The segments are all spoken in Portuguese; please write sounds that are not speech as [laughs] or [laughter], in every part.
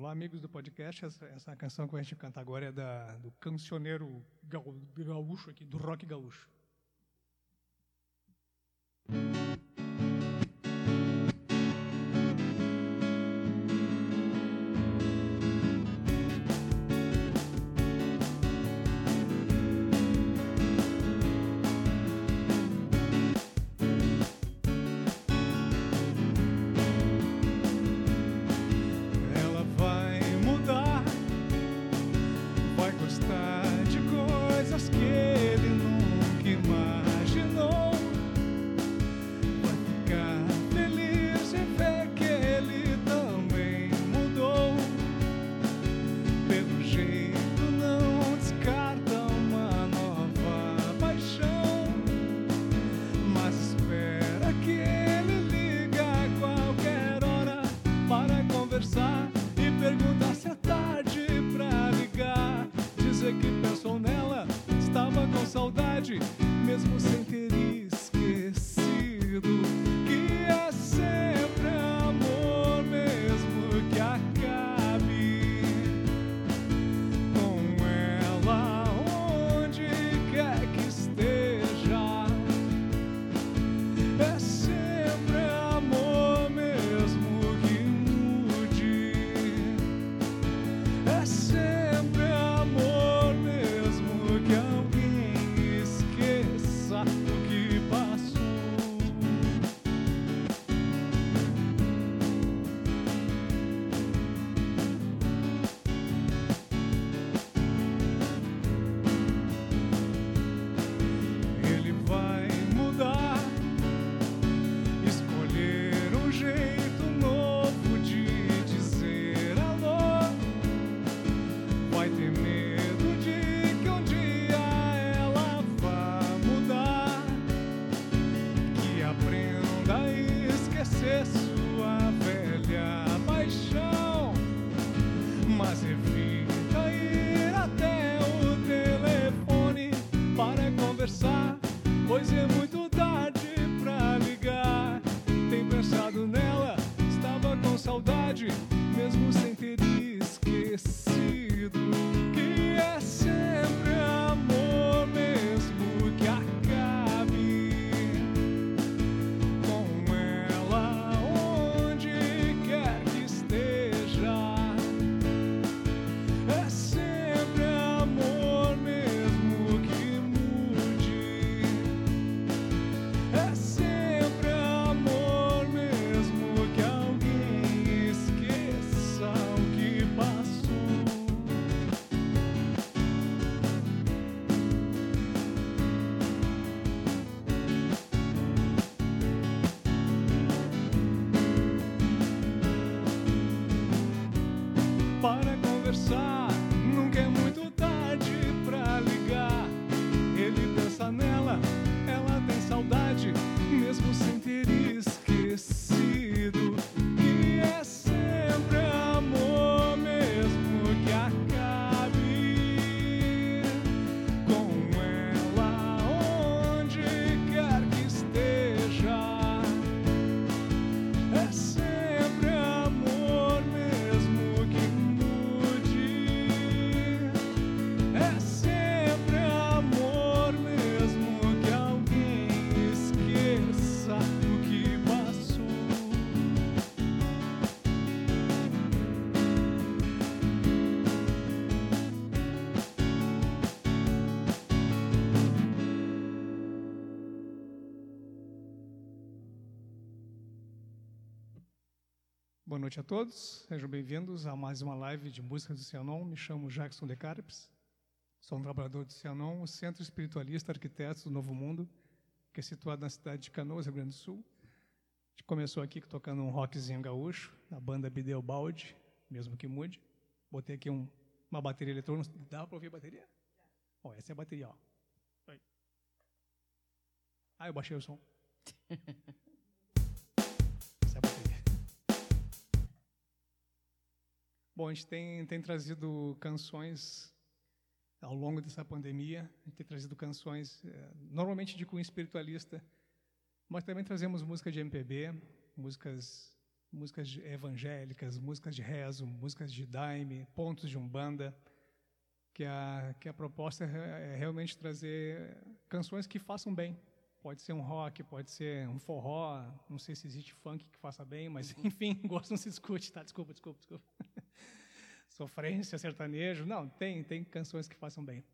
Olá, amigos do podcast. Essa, essa canção que a gente canta agora é da, do cancioneiro gaúcho aqui, do rock gaúcho. Noite a todos, sejam bem-vindos a mais uma live de música do Cianon. Me chamo Jackson De Carpes, sou um trabalhador do Cianon, o Centro Espiritualista Arquitetos do Novo Mundo, que é situado na cidade de Canoas, Rio Grande do Sul. A gente começou aqui tocando um rockzinho gaúcho, na banda Bideu Balde, mesmo que mude. Botei aqui um, uma bateria eletrônica. Dá para ouvir a bateria? Ó, essa é a bateria, ó. Ah, eu baixei o som. [laughs] Bom, a gente tem, tem trazido canções ao longo dessa pandemia, a gente tem trazido canções eh, normalmente de cunho espiritualista, mas também trazemos música de MPB, músicas músicas evangélicas, músicas de rezo, músicas de daime, pontos de umbanda, que a que a proposta é, é realmente trazer canções que façam bem. Pode ser um rock, pode ser um forró, não sei se existe funk que faça bem, mas uhum. [laughs] enfim, gosto não se discute, tá? Desculpa, desculpa, desculpa. Sofrência, sertanejo, não, tem tem canções que façam bem.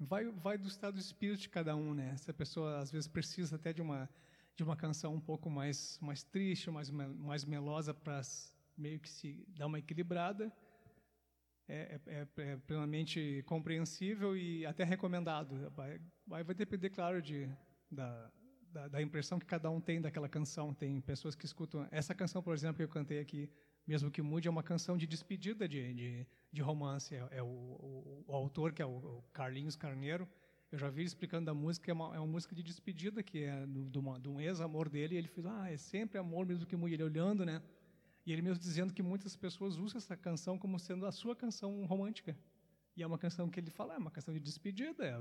Vai vai do estado de espírito de cada um, né? Se a pessoa às vezes precisa até de uma de uma canção um pouco mais mais triste, mais mais melosa para meio que se dar uma equilibrada, é, é, é, é, plenamente compreensível e até recomendado. Vai, vai depender, claro, de, da, da, da, impressão que cada um tem daquela canção. Tem pessoas que escutam. Essa canção, por exemplo, que eu cantei aqui, mesmo que mude, é uma canção de despedida de, de, de romance. É, é o, o, o, autor, que é o, Carlinhos Carneiro, eu já vi ele explicando da música, é uma, é uma música de despedida, que é de, uma, de um ex-amor dele, e ele fez, ah, é sempre amor, mesmo que mude. Ele olhando, né? E ele mesmo dizendo que muitas pessoas usam essa canção como sendo a sua canção romântica. E é uma canção que ele fala, é uma canção de despedida. É.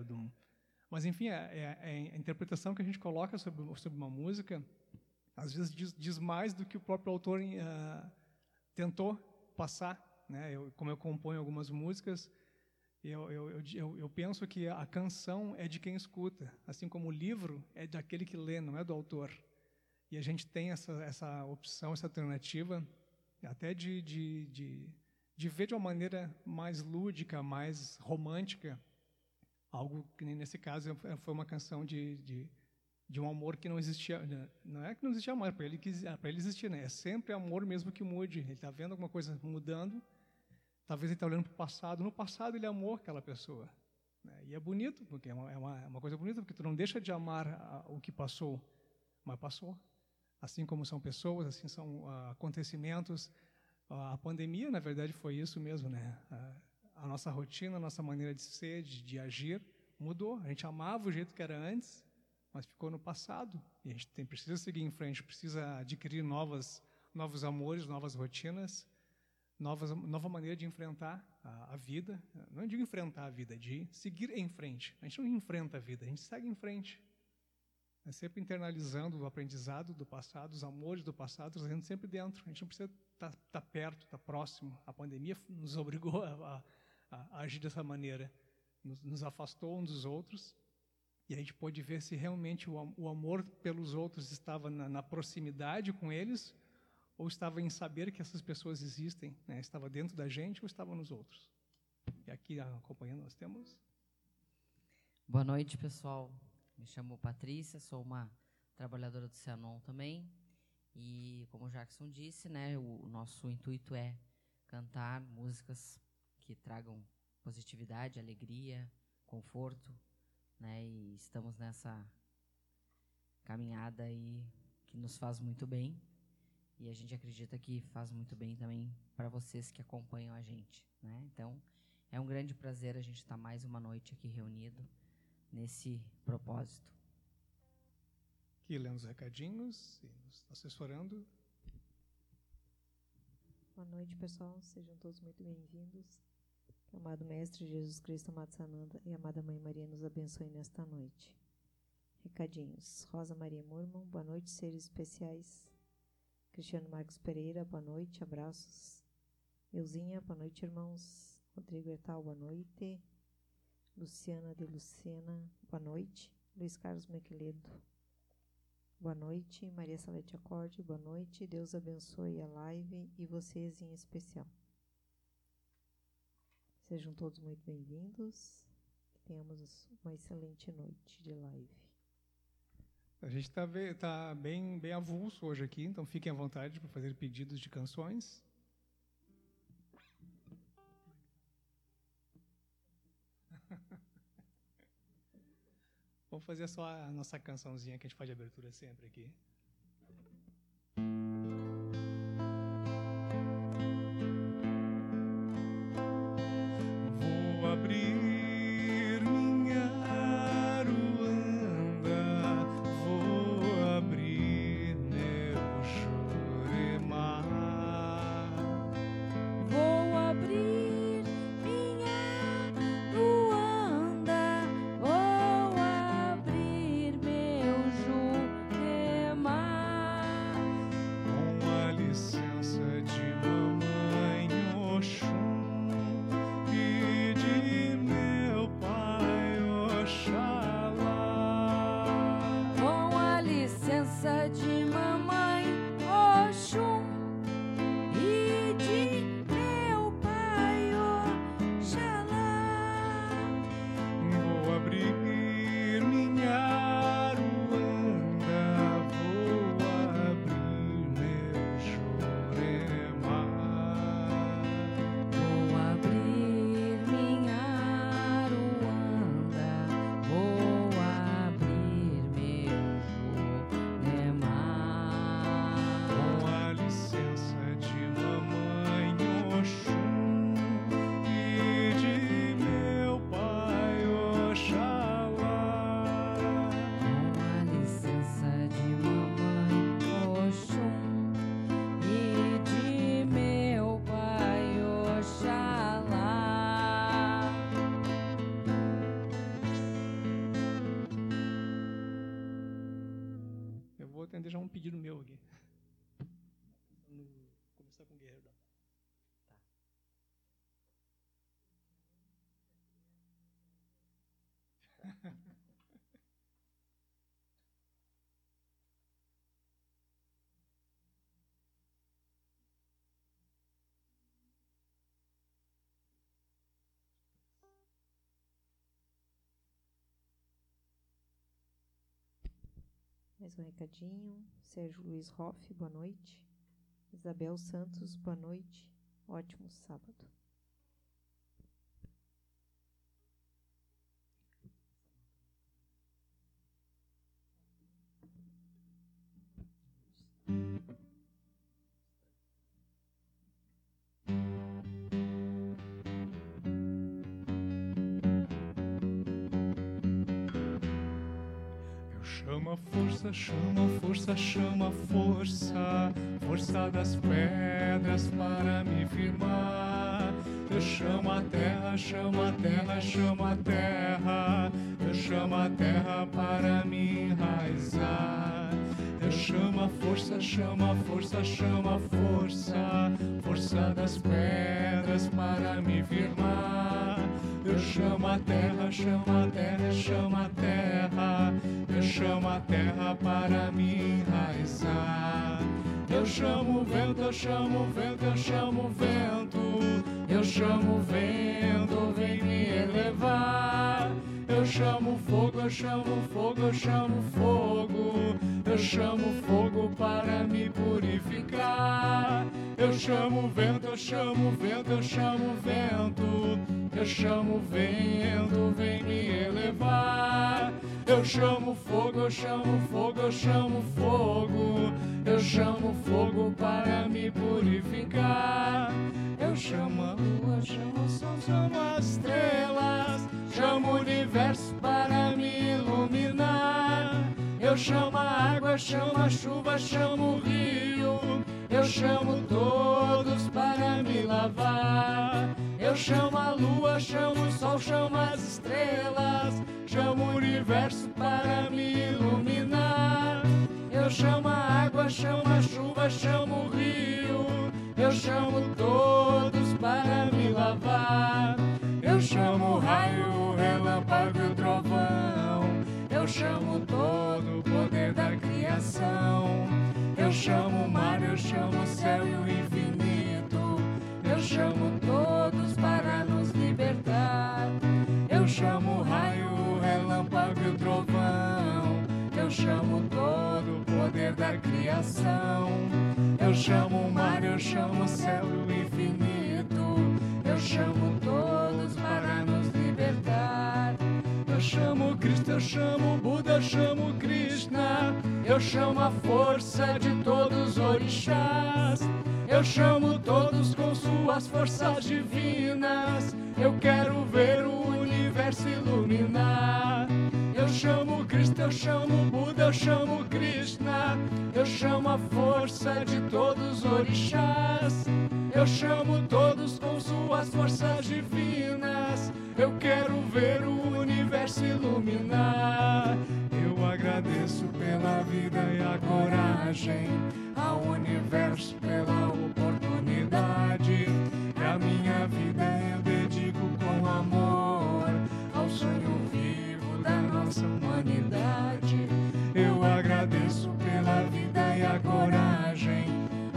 Mas, enfim, é, é, é, a interpretação que a gente coloca sobre, sobre uma música, às vezes diz, diz, mais do que o próprio autor uh, tentou passar. Né? Eu, como eu componho algumas músicas, eu, eu, eu, eu, penso que a canção é de quem escuta, assim como o livro é daquele que lê, não é do autor. E a gente tem essa, essa opção, essa alternativa, até de, de, de, de ver de uma maneira mais lúdica, mais romântica, algo que nesse caso foi uma canção de, de, de um amor que não existia. Né? Não é que não existia amor, para ele, para ele existir, né? é sempre amor mesmo que mude. Ele está vendo alguma coisa mudando, talvez ele está olhando para o passado. No passado ele amou aquela pessoa. Né? E é bonito, porque é é uma, é uma coisa bonita, porque tu não deixa de amar a, o que passou, mas passou. Assim como são pessoas, assim são uh, acontecimentos. Uh, a pandemia, na verdade, foi isso mesmo, né? Uh, a nossa rotina, a nossa maneira de ser, de, de, agir, mudou. A gente amava o jeito que era antes, mas ficou no passado. E a gente tem, precisa seguir em frente, precisa adquirir novas, novos amores, novas rotinas, novas, nova maneira de enfrentar a, a vida. Não de enfrentar a vida, de seguir em frente. A gente não enfrenta a vida, a gente segue em frente. É sempre internalizando o aprendizado do passado, os amores do passado, trazendo sempre dentro. A gente não precisa estar, tá, tá perto, estar tá próximo. A pandemia nos obrigou a, a, a agir dessa maneira. Nos, afastou uns dos outros. E a gente pôde ver se realmente o, amor pelos outros estava na, na, proximidade com eles ou estava em saber que essas pessoas existem. Né? Estava dentro da gente ou estava nos outros. E aqui acompanhando nós temos... Boa noite, pessoal. Me chamo Patrícia, sou uma trabalhadora do Cianon também. E como o Jackson disse, né, o, o nosso intuito é cantar músicas que tragam positividade, alegria, conforto, né? E estamos nessa caminhada aí que nos faz muito bem. E a gente acredita que faz muito bem também para vocês que acompanham a gente, né? Então, é um grande prazer a gente estar mais uma noite aqui reunido nesse propósito. Aqui lendo os recadinhos e nos assessorando. Boa noite, pessoal. Sejam todos muito bem-vindos. Amado Mestre Jesus Cristo, amado Sananda e amada Mãe Maria nos abençoe nesta noite. Recadinhos. Rosa Maria Murmão, boa noite, seres especiais. Cristiano Marcos Pereira, boa noite, abraços. Euzinha, boa noite, irmãos. Rodrigo Ertal, boa noite. Luciana de Lucena, boa noite. Luiz Carlos Mequeledo, boa noite. Maria Salete Acorde, boa noite. Deus abençoe a live e vocês em especial. Sejam todos muito bem-vindos. Tenhamos uma excelente noite de live. A gente está tá bem, bem avulso hoje aqui, então fiquem à vontade para fazer pedidos de canções. [laughs] Vamos fazer só a nossa cançãozinha que a gente faz de abertura sempre aqui. Mais um recadinho. Sérgio Luiz Hoff, boa noite. Isabel Santos, boa noite. Ótimo sábado. Chama força, chama força, força das pedras para me firmar. Eu chamo a terra, chamo a terra, chamo a terra, eu chamo a terra para me enraizar. Eu chamo a força, chama força, chama força, força das pedras para me firmar. Eu chamo a terra, chama a terra, chama a terra. Eu chamo a terra para me enraizar. Eu chamo o vento, eu chamo o vento, eu chamo o vento. Eu chamo o vento, vem me elevar. Eu chamo fogo, eu chamo fogo, eu chamo fogo. Eu chamo fogo para me purificar. Eu chamo vento, eu chamo vento, eu chamo vento. Eu chamo vento, vem me elevar. Eu chamo fogo, eu chamo fogo, eu chamo fogo. Eu chamo fogo para me purificar. Eu chamo a lua, chamo o sol, chamo as estrelas. Chamo o universo para me iluminar. Eu chamo a água, chamo a chuva, chamo o rio. Eu chamo todos para me lavar. Eu chamo a lua, chamo o sol, chamo as estrelas. Chamo o universo para me iluminar. Eu chamo a água, chamo a chuva, chamo o rio. Eu chamo todos para me lavar. Eu chamo o raio, o relâmpago e o trovão. Eu chamo todo o poder da criação. Eu chamo o mar, eu chamo o céu e o infinito. Eu chamo todos para nos libertar. Eu chamo o raio, o relâmpago e o trovão. Eu chamo todo o poder da criação. Eu chamo o mar, eu chamo o céu e o infinito. Eu chamo todos para nos libertar. Eu chamo Cristo, eu chamo Buda, eu chamo Krishna. Eu chamo a força de todos os orixás. Eu chamo todos com suas forças divinas. Eu quero ver o universo iluminar. Eu chamo Cristo, eu chamo Buda, eu chamo Krishna. Eu chamo a força de todos os orixás. Eu chamo todos com suas forças divinas. Eu quero ver o universo iluminar. Eu agradeço pela vida e a coragem, ao universo pela oportunidade. E a minha vida eu dedico com amor ao sonho vivo nossa humanidade. Eu agradeço pela vida e a coragem,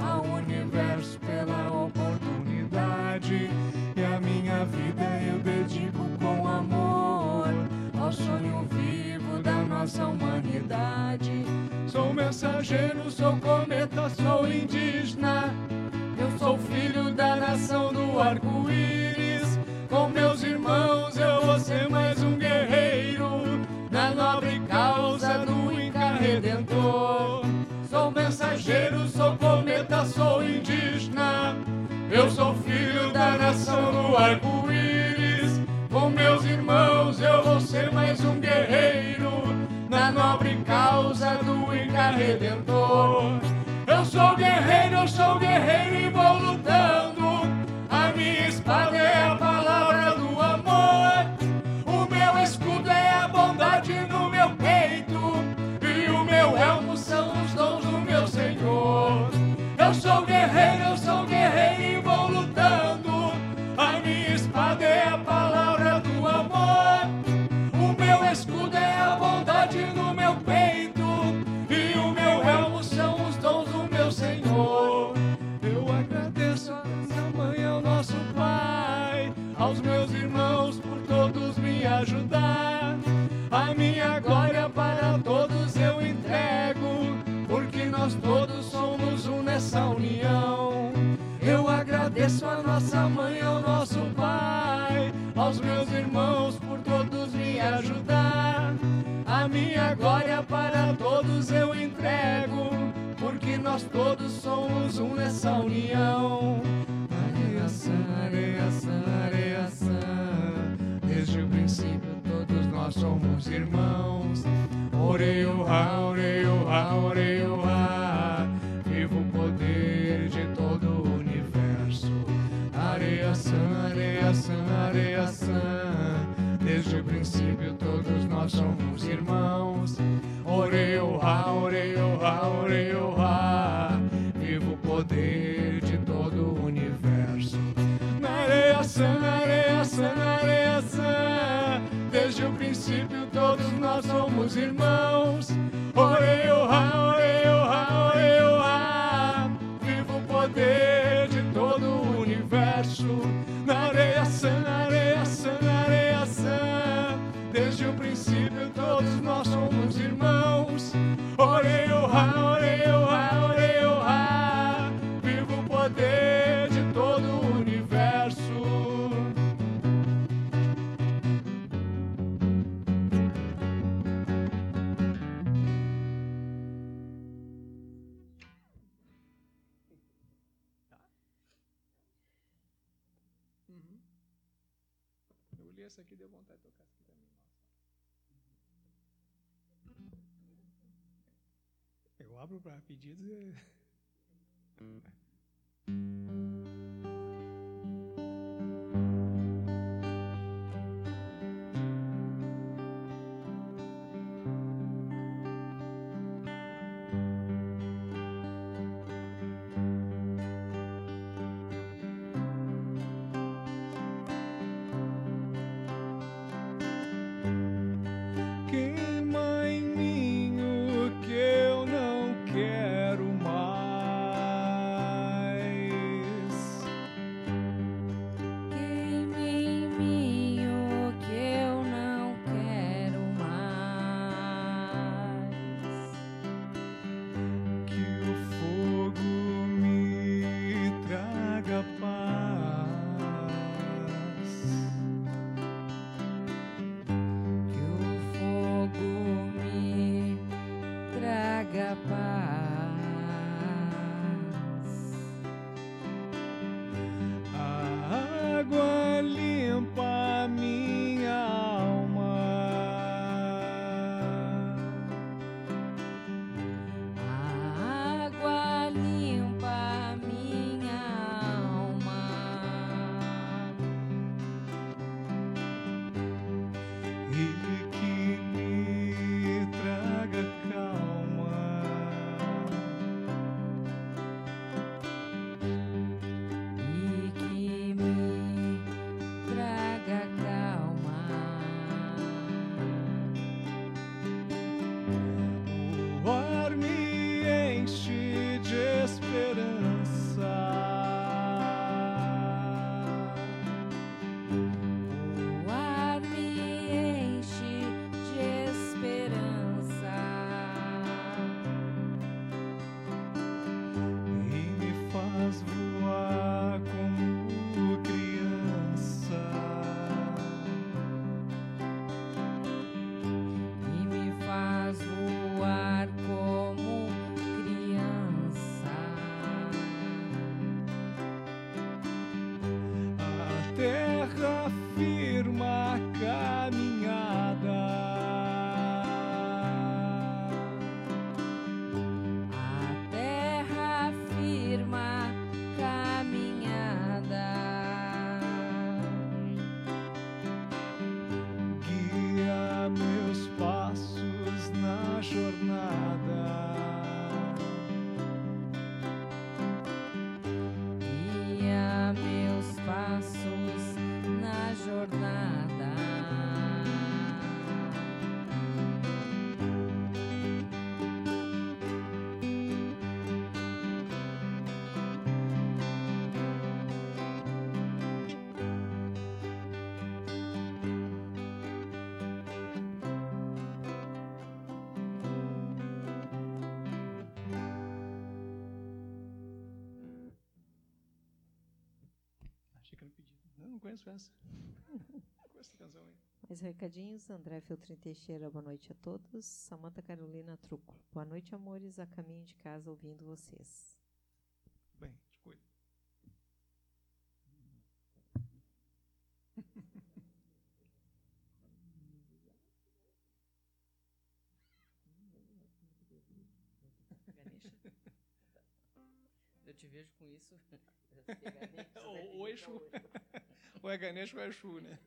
ao universo pela oportunidade. E a minha vida eu dedico com amor ao sonho vivo da nossa humanidade. Sou mensageiro, sou cometa, sou indígena. Eu sou filho da nação do arco-íris. Com meus irmãos eu vou ser mais um guerreiro nobre causa do Inca Redentor. Sou mensageiro, sou cometa, sou indígena. Eu sou filho da nação do arco-íris. Com meus irmãos eu vou ser mais um guerreiro na nobre causa do Inca Redentor. Eu sou guerreiro, eu sou guerreiro e vou lutando. Eu sou agradeço a nossa mãe, ao nosso pai, aos meus irmãos por todos me ajudar. A minha glória para todos eu entrego, porque nós todos somos um nessa união. Sã, areia sã, desde o princípio todos nós somos irmãos. Oreu, ha, oreu, ha, oreu, ha, vivo Areia areia sã, desde o princípio todos nós somos irmãos. Oreu, ha, oreu, ha, oreu, ha, vivo o poder de todo o universo. Na areia sã, desde o princípio todos nós somos irmãos. Oreu, ha, oreu, Na areia sã, areia sã, areia sã, desde o princípio todos nós somos irmãos. Oreu, ha, oreu, ha, oreu, kids. Mais recadinhos. André Feltrin Teixeira, boa noite a todos. Samanta Carolina Truco. Boa noite, amores. A caminho de casa ouvindo vocês. Bem, te. Ganesha. Eu te vejo com isso. [laughs] Ou- vir Exu. Ou é Ganesh ou é Exu, né?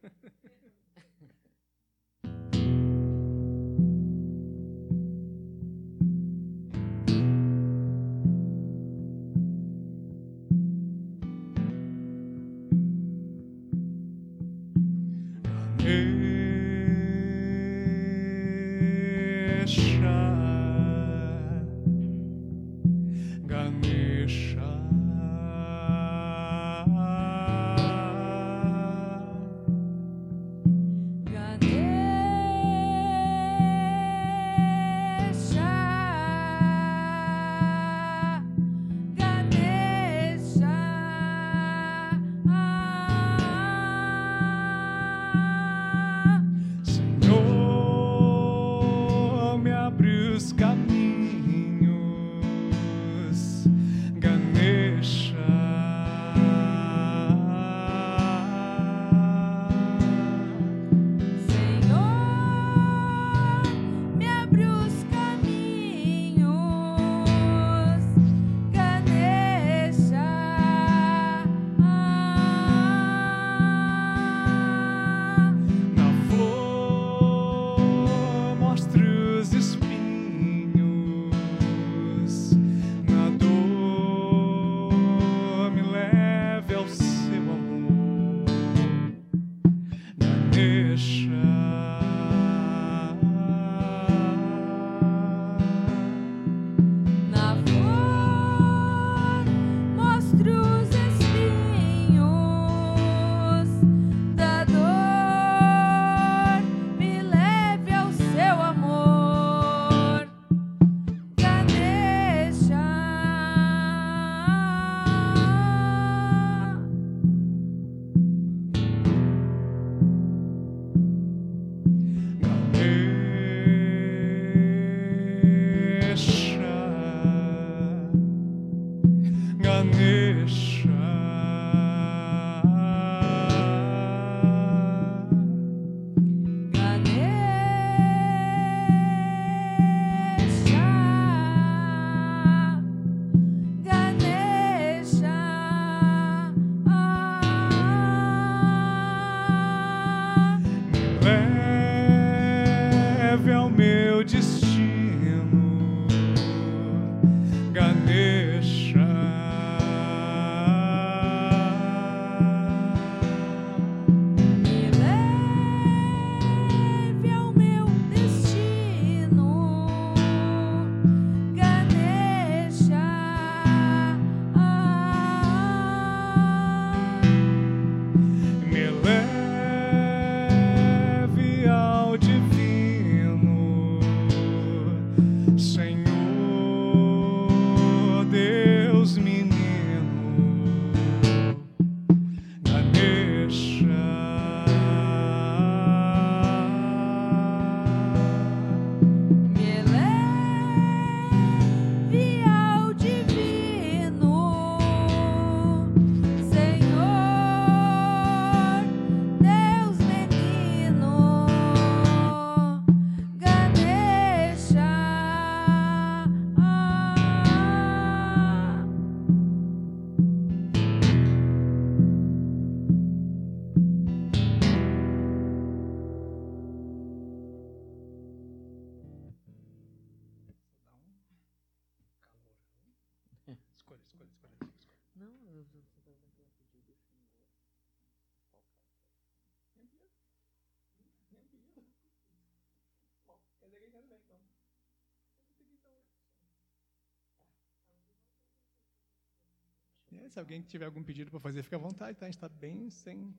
É, se alguém tiver algum pedido para fazer, fica à vontade, tá? A gente está bem sem,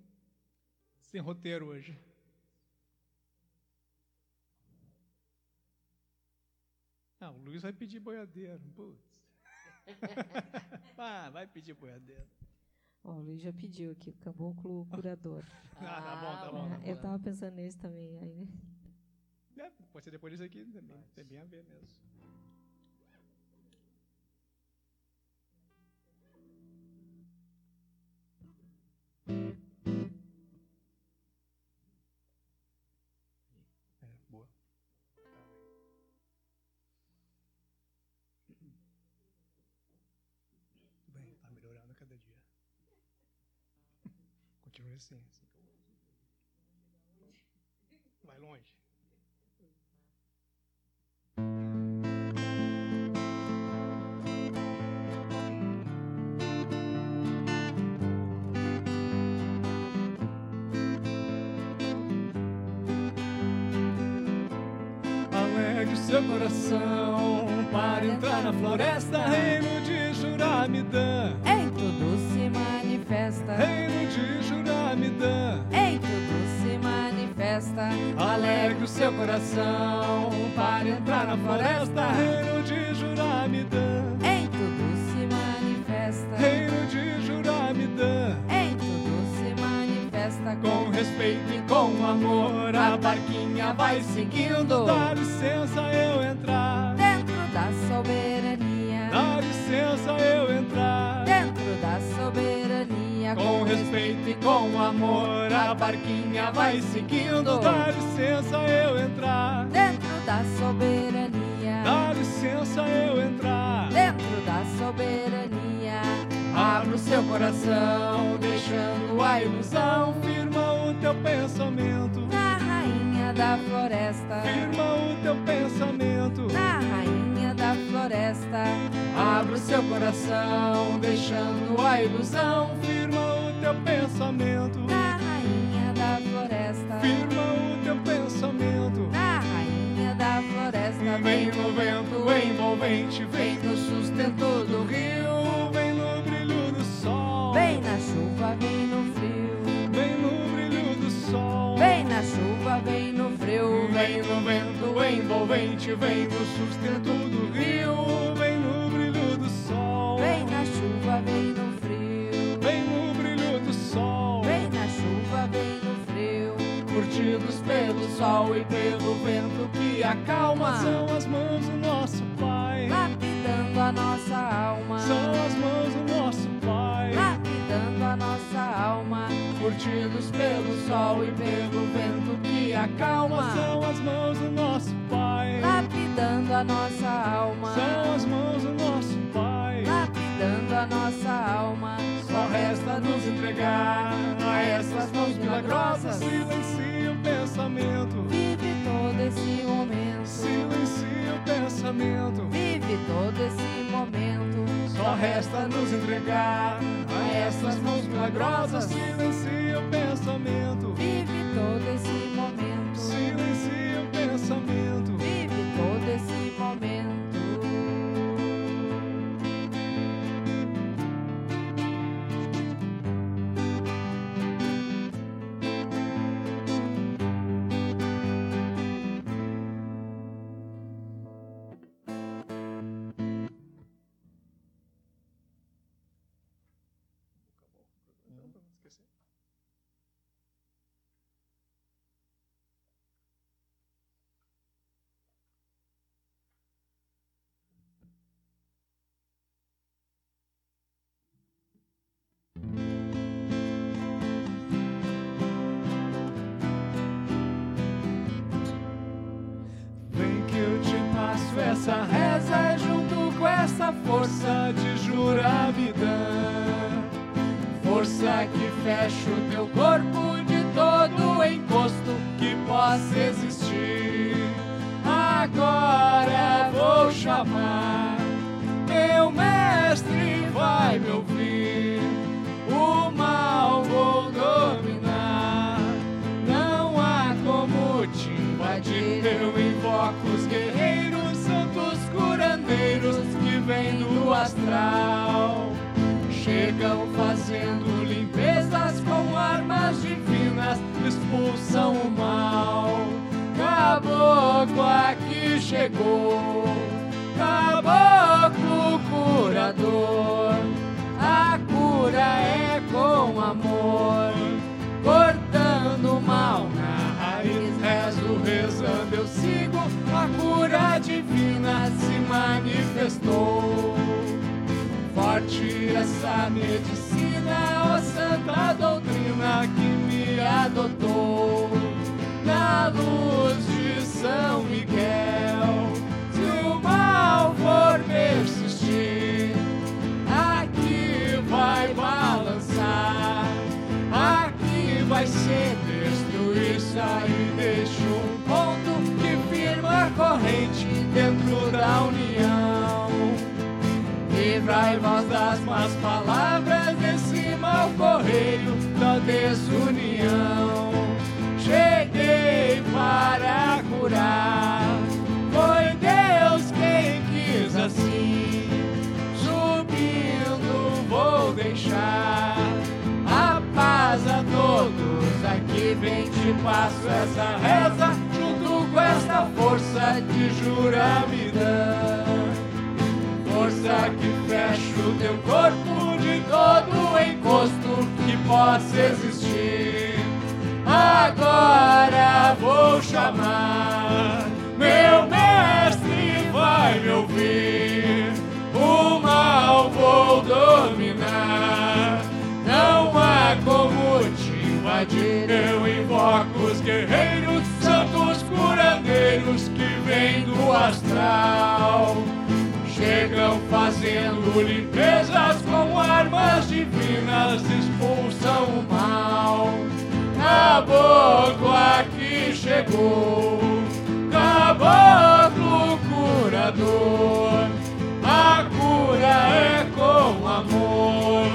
sem roteiro hoje. Ah, o Luiz vai pedir boiadeiro. Putz. [laughs] ah, vai pedir boiadeiro. Ó, o Luiz já pediu aqui, o caboclo curador. [laughs] Ah, tá bom, tá bom, tá É, eu tava pensando nesse também. Aí, É, pode ser depois disso aqui, também, tem bem a ver mesmo. Assim. assim. Vai longe. Alegre seu coração para entrar na floresta, reino de Juramidã. Em tudo se manifesta. Reino de Juramidã. Manifesta. Alegre o seu coração para entrar na floresta, reino de Juramidã. Em tudo se manifesta. Reino de Juramidã. Em tudo se manifesta. Com respeito e com amor, a barquinha vai seguindo. Dá licença eu entrar. Dentro da soberania. Com respeito e com amor, a barquinha vai seguindo. Dá licença eu entrar. Dentro da soberania. Dá licença eu entrar. Dentro da soberania. Abra o seu coração, deixando a ilusão. Firma o teu pensamento. Na rainha da floresta. Firma o teu pensamento. Na rainha floresta. Abra o seu coração, deixando a ilusão. Firma o teu pensamento. Na rainha da floresta. Firma o teu pensamento. Na rainha da floresta. Vem no vento envolvente, vem no sustento do rio, vem no brilho do sol. Vem na chuva, vem vem no frio. Vem no vento envolvente, vem no sustento do rio, vem no brilho do sol. Vem na chuva, vem no frio. Vem no brilho do sol. Vem na chuva, vem no frio. Curtidos pelo sol e pelo vento que acalma. São as mãos do nosso Pai. Lapidando a nossa alma. São as mãos do nosso Pai. Curtidos pelo sol e pelo vento que acalma. São as mãos do nosso Pai. Lapidando a nossa alma. São as mãos do nosso Pai. Lapidando a nossa alma. Só resta nos entregar a essas mãos milagrosas. Silencia o pensamento. Vive todo esse momento. Silencia o pensamento. Vive todo esse momento. Só resta nos entregar a essas mãos milagrosas. Silencia o pensamento. Vive todo esse momento. Silencia o pensamento. chegou, caboclo curador. A cura é com amor, cortando o mal na raiz. Rezo rezando, eu sigo, a cura divina se manifestou. Forte essa medicina, ó oh, santa doutrina que me adotou na luz de São Miguel. Ser destruída e deixa um ponto que firma a corrente dentro da união. Livrai-vos das más palavras desse mau correio da desunião. Cheguei para curar, vem te passo essa reza junto com esta força de juramidão força que fecha o teu corpo de todo encosto que possa existir. Agora vou chamar, meu mestre vai me ouvir. O mal vou dominar, não há como te invadir. Eu invoco os guerreiros, santos curandeiros que vêm do astral. Chegam fazendo limpezas com armas divinas, expulsam o mal. Caboclo aqui chegou, caboclo curador. A cura é com amor,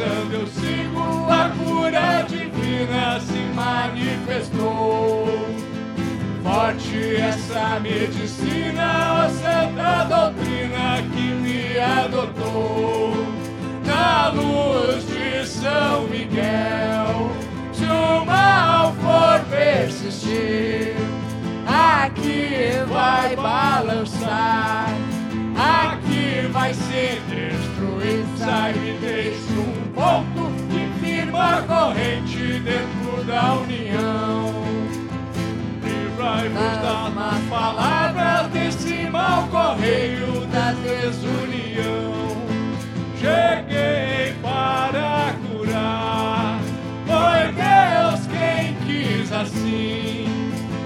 Rezando, eu sigo. A cura divina se manifestou. Forte essa medicina, ó santa doutrina que me adotou. Na luz de São Miguel, se o mal for persistir, aqui vai balançar, aqui vai ser destruída e deixa um ponto que firma a corrente dentro da união livrai-vos das más palavras desse mau correio da desunião. Cheguei para curar, foi Deus quem quis assim.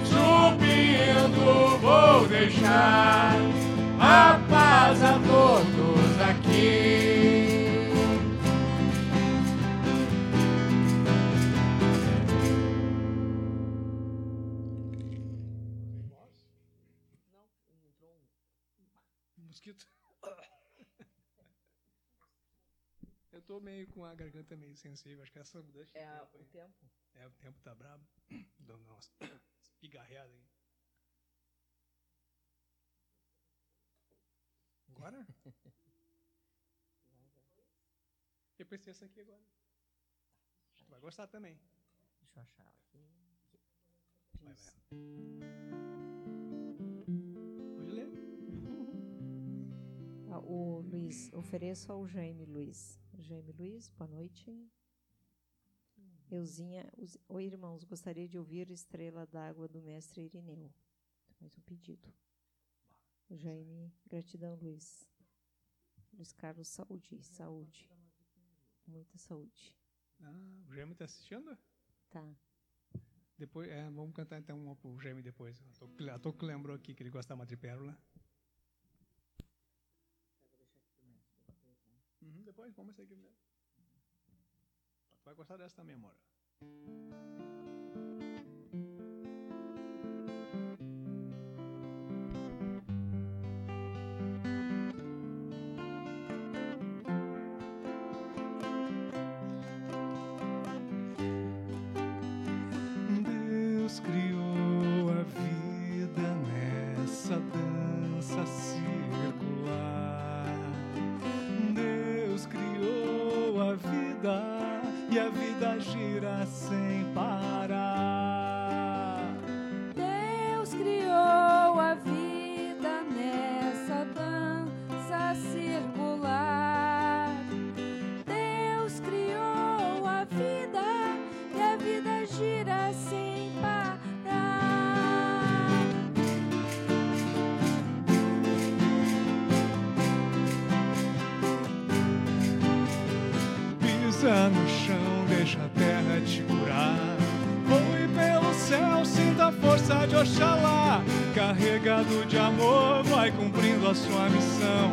Subindo vou deixar a paz a todos aqui. Mosquito. Eu tô meio com a garganta meio sensível, acho que essa mudança É tempo o tempo? É, o tempo tá brabo. Dá umas [coughs] espigarreada aí. Agora? Depois tem essa aqui agora. Tu vai gostar também. Deixa eu achar aqui. Vai, vai. Pode ler. [laughs] Ah, O Luiz, ofereço ao Jaime Luiz. Jaime Luiz, boa noite. Euzinha, os- oi irmãos, gostaria de ouvir Estrela d'Água do mestre Irineu. Mais um pedido. Jaime, gratidão, Luiz. Luiz Carlos, saúde, saúde. Muita saúde. Ah, o Gêmeo tá assistindo? Tá. Depois, é, vamos cantar então uma pro Gêmeo depois. A Toco, lembrou aqui que ele gosta da madrepérola. Uhum, depois, vamos aqui mesmo. Tu vai gostar dessa também, amor. Cumprindo a missão.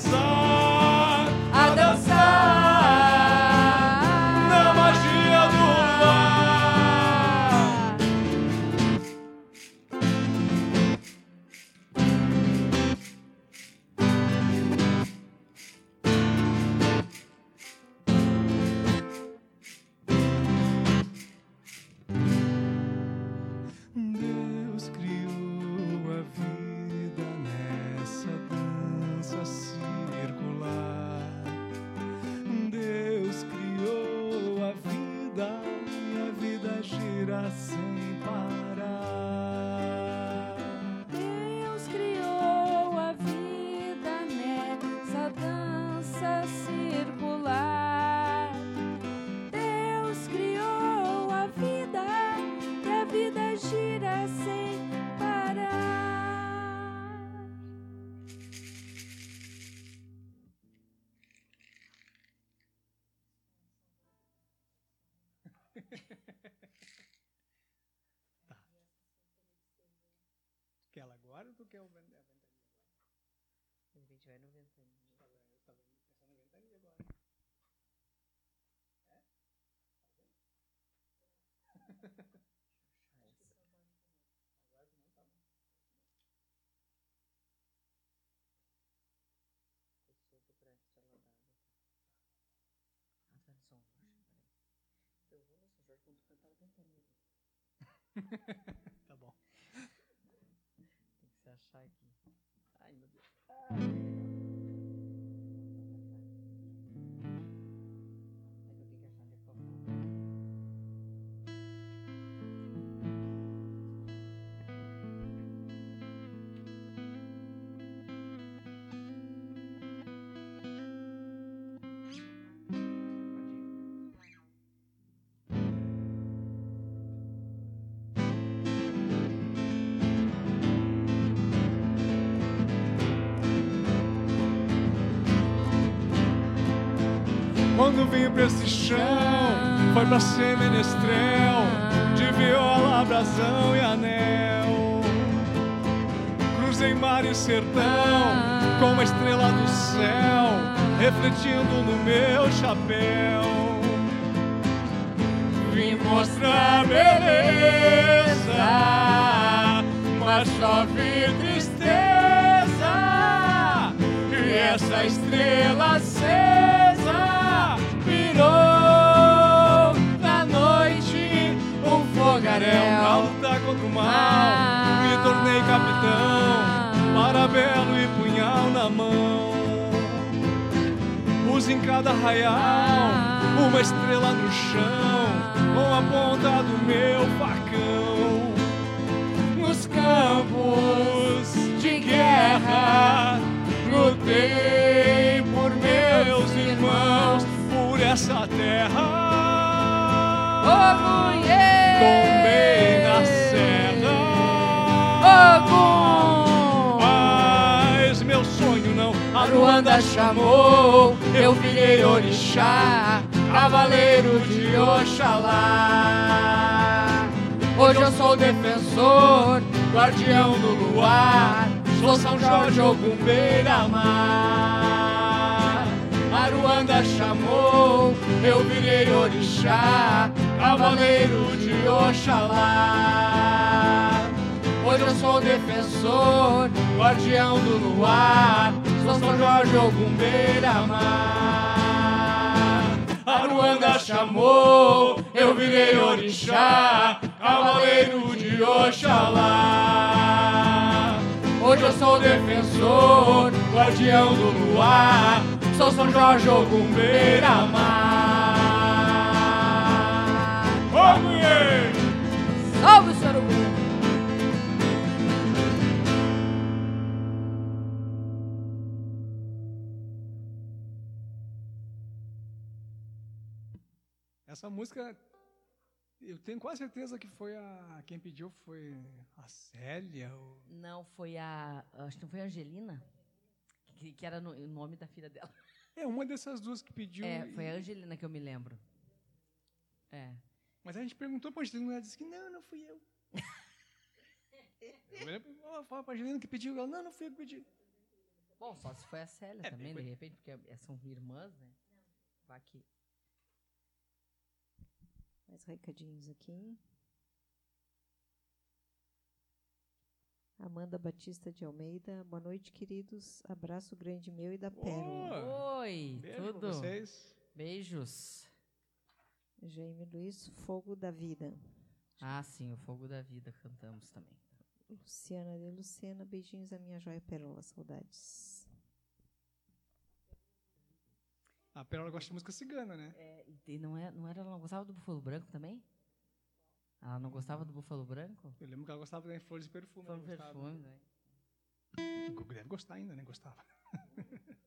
sun. Ou tu quer o a ventania? De repente vai no ventania. Eu tava pensando em ventania agora. Coçou pra estrela d'água. Ah, tá no São Jorge, peraí. Eu vou no São Jorge quando tu cantar a ventania. [laughs] Tá bom. Tem que se achar aqui. Ai, meu Deus. É Pra esse chão, foi pra ser menestrel, de viola, brasão e anel. Cruzei mar e sertão, com uma estrela do céu, refletindo no meu chapéu. Vim mostrar beleza, mas só vi tristeza. E essa estrela acesa fogaréu. Na luta contra o mal, me tornei capitão, marabelo e punhal na mão. Pus em cada arraial uma estrela no chão, com a ponta do meu facão. A Luanda chamou. Eu virei orixá, cavaleiro de Oxalá. Hoje eu sou defensor, guardião do luar. Sou São Jorge Ogum Beira-Mar. Aruanda chamou, eu virei orixá, cavaleiro de Oxalá. Hoje eu sou defensor, guardião do luar, sou São Jorge Ogum Beira-Mar. Aruanda chamou, eu virei orixá, cavaleiro de Oxalá. Hoje eu sou defensor, guardião do luar, sou São Jorge Ogum Beira-Mar. Ô, mulher! Essa música, eu tenho quase certeza que foi a. Quem pediu foi a Célia. ou- Não, foi a. Acho que não foi a Angelina? Que, que era no- o nome da filha dela. É uma dessas duas que pediu. É, foi a e- Angelina que eu me lembro. É. Mas a gente perguntou pra Angelina e ela disse que não, não fui eu. [laughs] eu lembro, fala pra Angelina que pediu. Ela, não, não fui eu que pedi. Bom, só se foi a Célia É, também, de repente, porque é- são irmãs, né? Vai que. Mais recadinhos aqui. Amanda Batista de Almeida. Boa noite, queridos. Abraço grande meu e da Pérola. Oh, Oi, beijo tudo. vocês. Beijos. Jaime Luiz, Fogo da Vida. Ah, sim, o Fogo da Vida cantamos também. Luciana de Lucena, beijinhos à minha joia Pérola, saudades. A Pérola gosta de música cigana, né? É, e não, é, não era, ela não gostava do Búfalo Branco também? Ela não gostava do Búfalo Branco? Eu lembro que ela gostava de Flores de Perfume. Um ela gostava. perfume, né? Deve gostar ainda, né? Gostava. [laughs]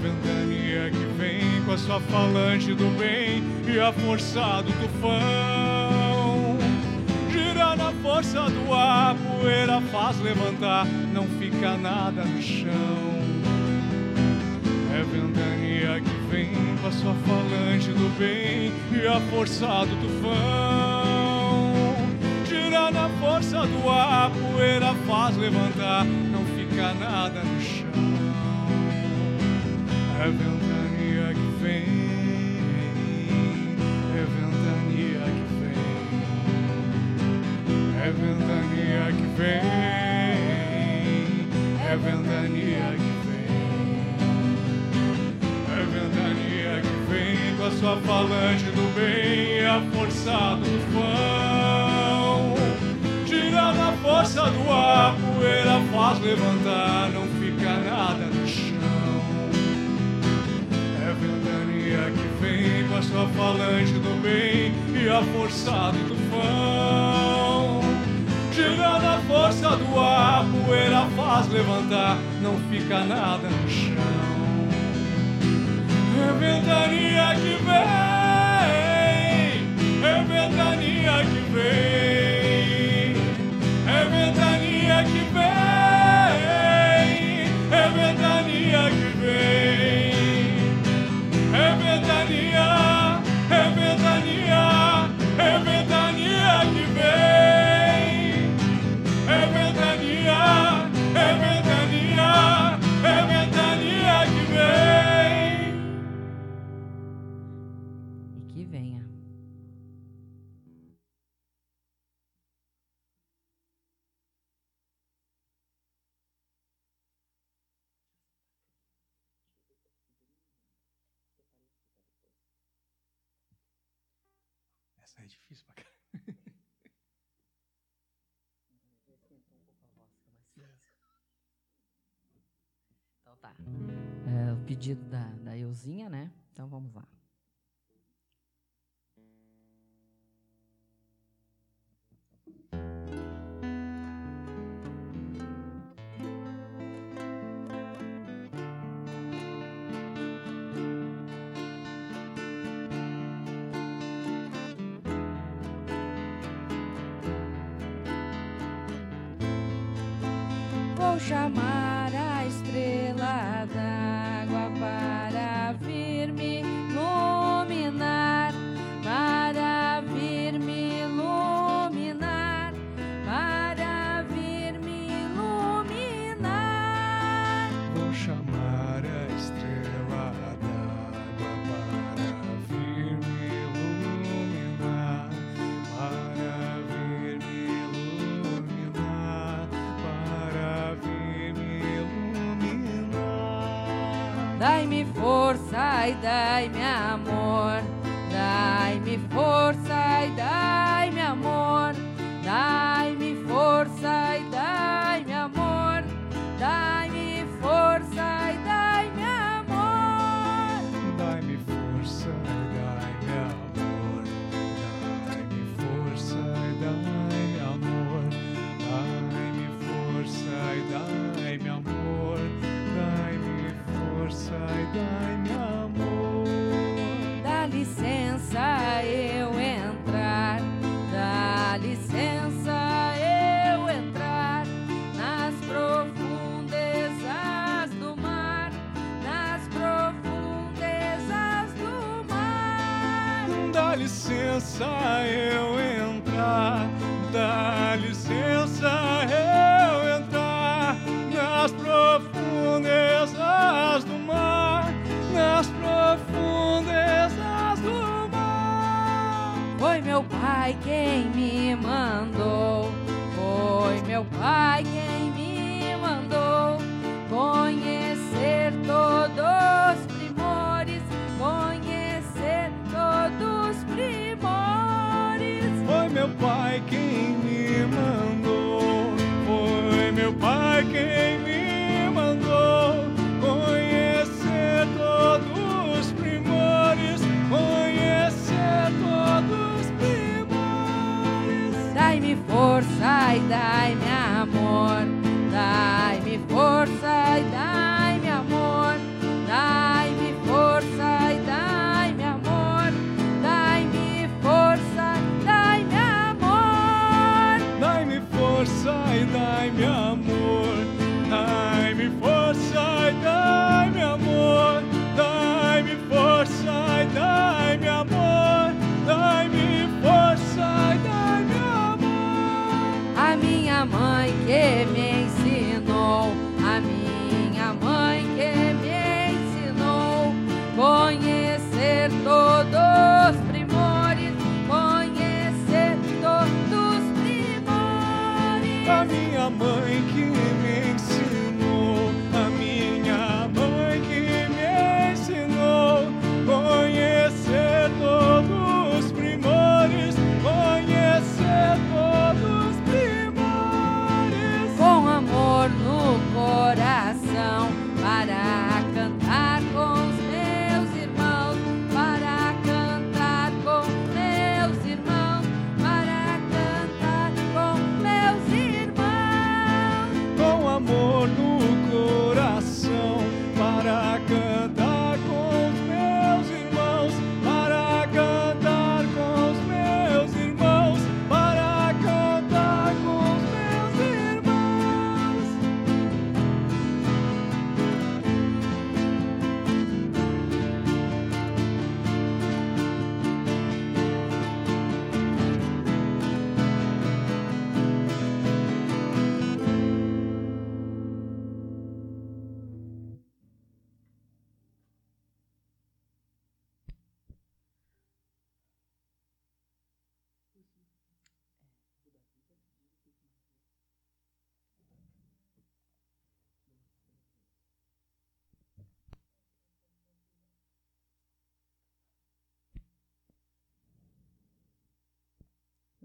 ventania que vem com a sua falange do bem e a força do tufão. Gira na força do ar, poeira faz levantar, não fica nada no chão. É ventania que vem com a sua falange do bem e a força do tufão. Gira na força do ar, poeira faz levantar, não fica nada no chão. É ventania que vem, é ventania que vem, é ventania que vem, é ventania que vem, é ventania que vem com a sua falange do bem e a força do tufão. Tira na força do ar, poeira faz levantar, não a falange do bem e a força do tufão. Tira na força do ar, poeira faz levantar, não fica nada no chão. É ventania que vem, é ventania que vem, é ventania que vem, pedido da, da Euzinha, né? Então vamos lá. Iluminar. Dai-me força e dai-me amor. Dai-me força e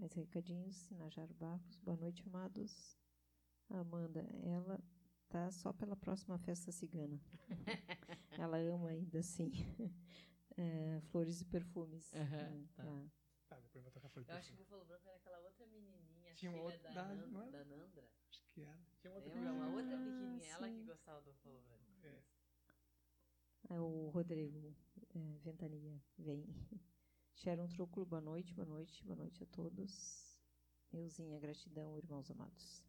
Mais recadinhos, Sinajaro Barros. Boa noite, amados. A Amanda, ela tá só pela próxima festa cigana. [laughs] ela ama ainda assim. [laughs] É, flores e perfumes. Né, tá. tá. Tá, depois tocar flor Eu acho que o Búfalo Branco era aquela outra menininha, Tinha filha outra- da, da- Nan- da Nandra. Acho que era. Tinha outra Lembra? Uma outra Ah, pequenininha, ela que gostava do Búfalo Branco. É. É o Rodrigo é, Ventania vem. Sharon Trúculo, boa noite, boa noite, boa noite a todos. Euzinha, gratidão, irmãos amados.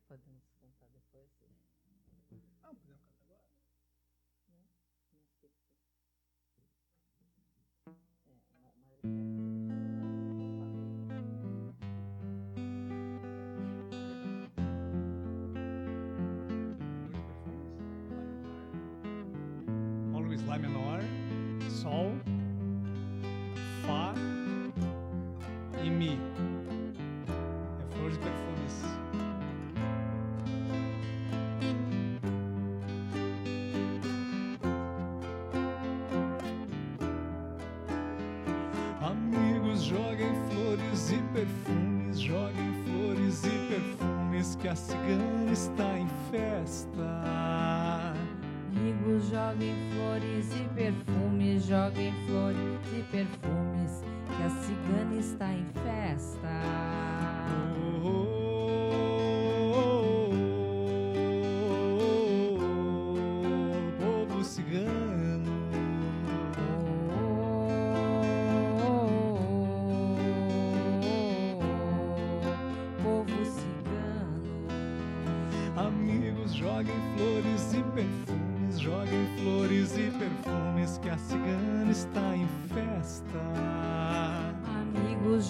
Podemos cantar depois. Ah, a cigana está em festa. Amigos, joguem flores e perfumes, joguem flores e perfumes, que a cigana está em festa.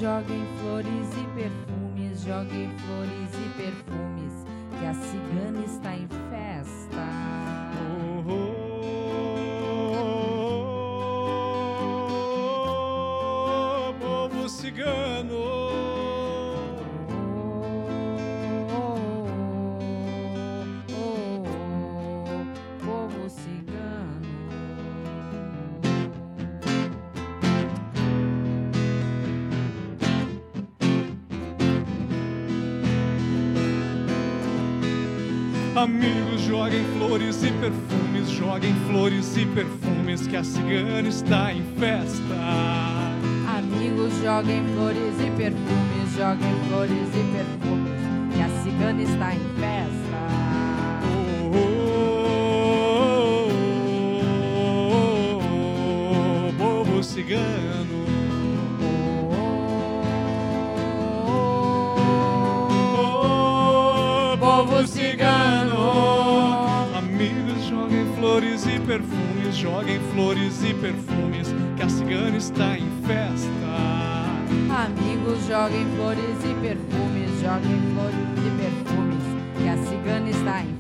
Joguem flores e perfumes, joguem flores e perfumes, Amigos, joguem flores e perfumes, joguem flores e perfumes, que a cigana está em festa. Amigos, joguem flores e perfumes, joguem flores e perfumes, que a cigana está em festa. Oh, oh, oh, oh, povo cigano. Oh, joguem flores e perfumes, que a cigana está em festa. Amigos, joguem flores e perfumes, joguem flores e perfumes, que a cigana está em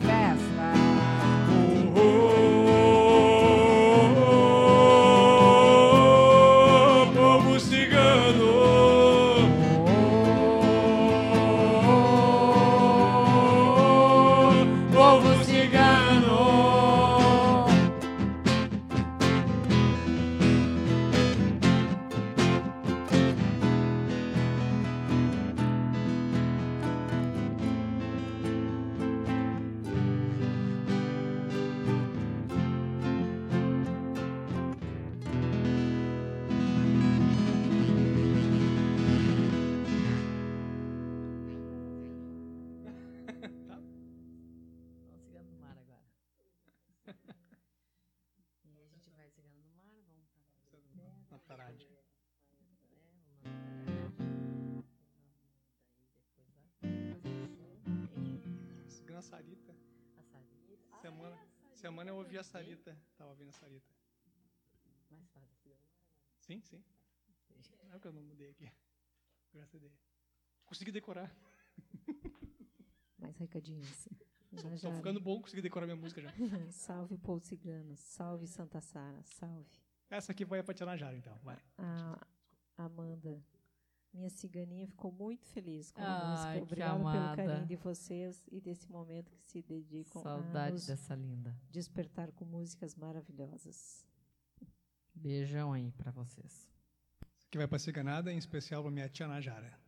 semana eu ouvi a Sarita. Tava ouvindo a Sarita. Mais fácil. Sim, sim. Não é que eu não mudei aqui. Graças a Deus. Consegui decorar. Mais recadinhos. Jara. ficando bom, consegui decorar minha música já. [laughs] Salve povo cigano, salve Santa Sara, salve. Essa aqui vai pra Tianajara, então. Vai. A Amanda, minha ciganinha ficou muito feliz com a Ai, música. que Obrigada pelo carinho de vocês e desse momento que se dedicam a Saudade nos dessa linda. despertar com músicas maravilhosas. Beijão aí pra vocês. Aqui vai pra Ciganada, em especial pra minha tia Najara.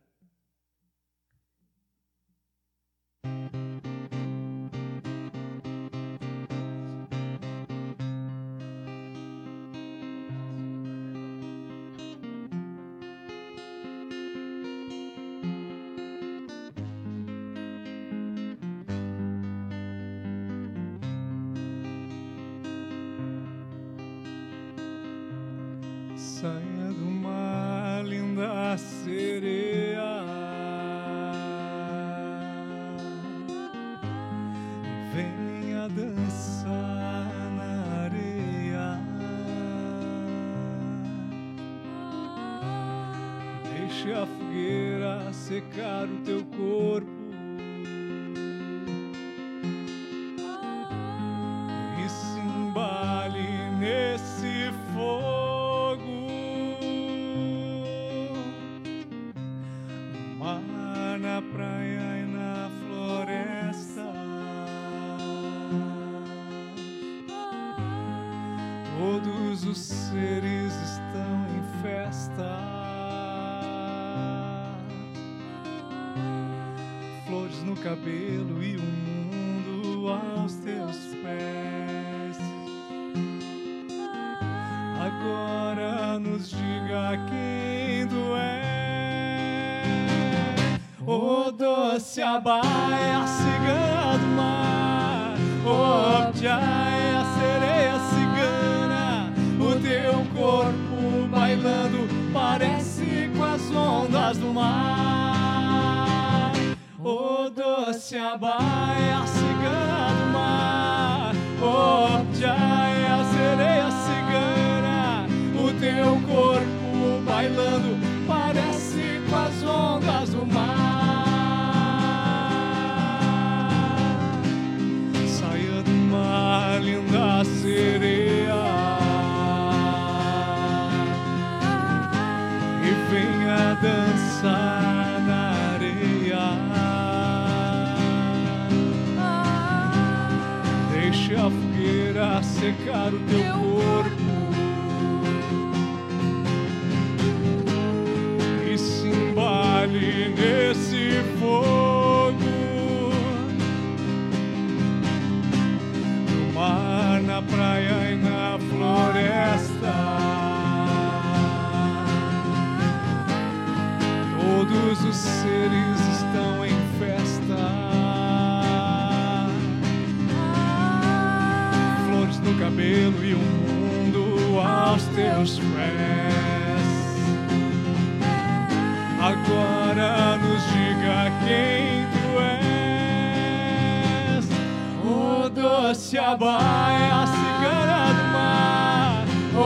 Cabelo e o mundo aos teus pés. Agora nos diga quem tu és. O doce abaia, a cigana do mar. O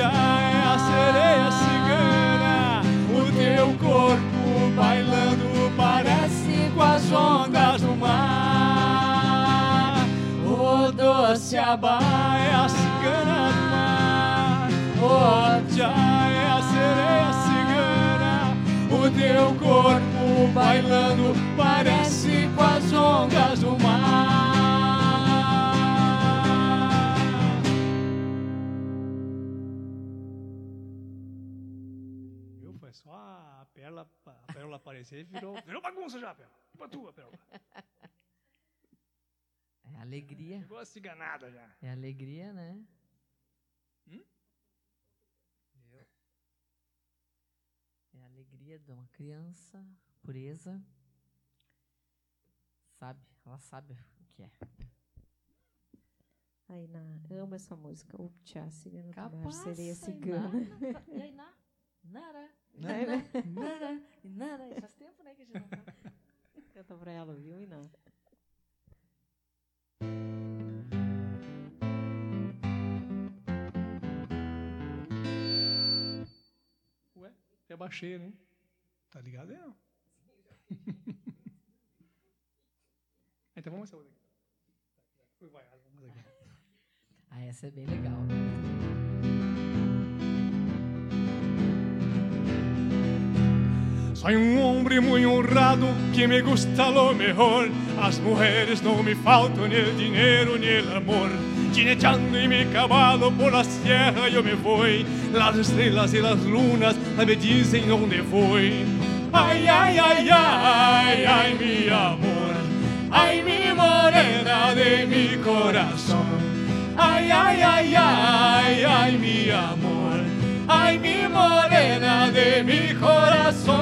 é a sereia cigana. O teu corpo bailando parece com as ondas doce abaia, a cigana do mar. O é a sereia cigana. O teu corpo bailando parece com as ondas do mar. Viu? Foi só a pérola, a pérola aparecer e virou, virou bagunça já, pérola. Pra tua, pérola. É alegria. Ficou ciganada já. É alegria, né? Hum? Viu? É a alegria de uma criança, pureza. Sabe, ela sabe o que é. Aí, na, amo essa música. O Tchá, cigana do mar, Capaz, sereia cigana. na- E aí, na? Nara, [laughs] nara, nara, nara. Faz tempo, né, que a gente não tá. Canta pra ela, viu, Iná? Ué, até baixei, né? Tá ligado aí, não? [laughs] então vamos essa outra aqui. Fui vaiado, vamos aqui. Ah, essa é bem legal. Soy un hombre muy honrado que me gusta lo mejor. Las mujeres no me faltan ni el dinero ni el amor. Jinechando en mi caballo por la sierra yo me voy. Las estrellas y las lunas me dicen dónde voy. Ay, ay, ay, ay, ay, mi amor. Ay, mi morena de mi corazón. Ay, ay, ay, ay, ay, mi amor. Ay, mi morena de mi corazón.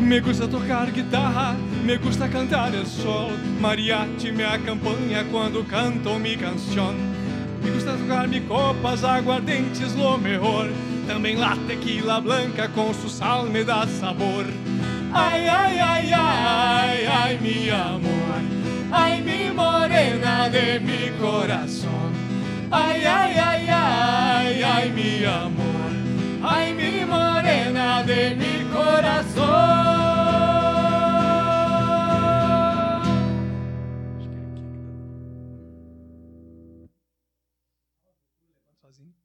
Me gusta tocar guitarra, me gusta cantar el sol. Mariachi me acompaña cuando canto mi canción. Me gusta tocar mi copas, aguardentes, lo mejor. Também la tequila blanca com su sal me dá sabor. Ay, ay, ay, ay, ay, mi amor. Ay, mi morena de mi corazón. Ay, ay, ay, ay, ay, mi amor. Ay, mi morena de mi corazón.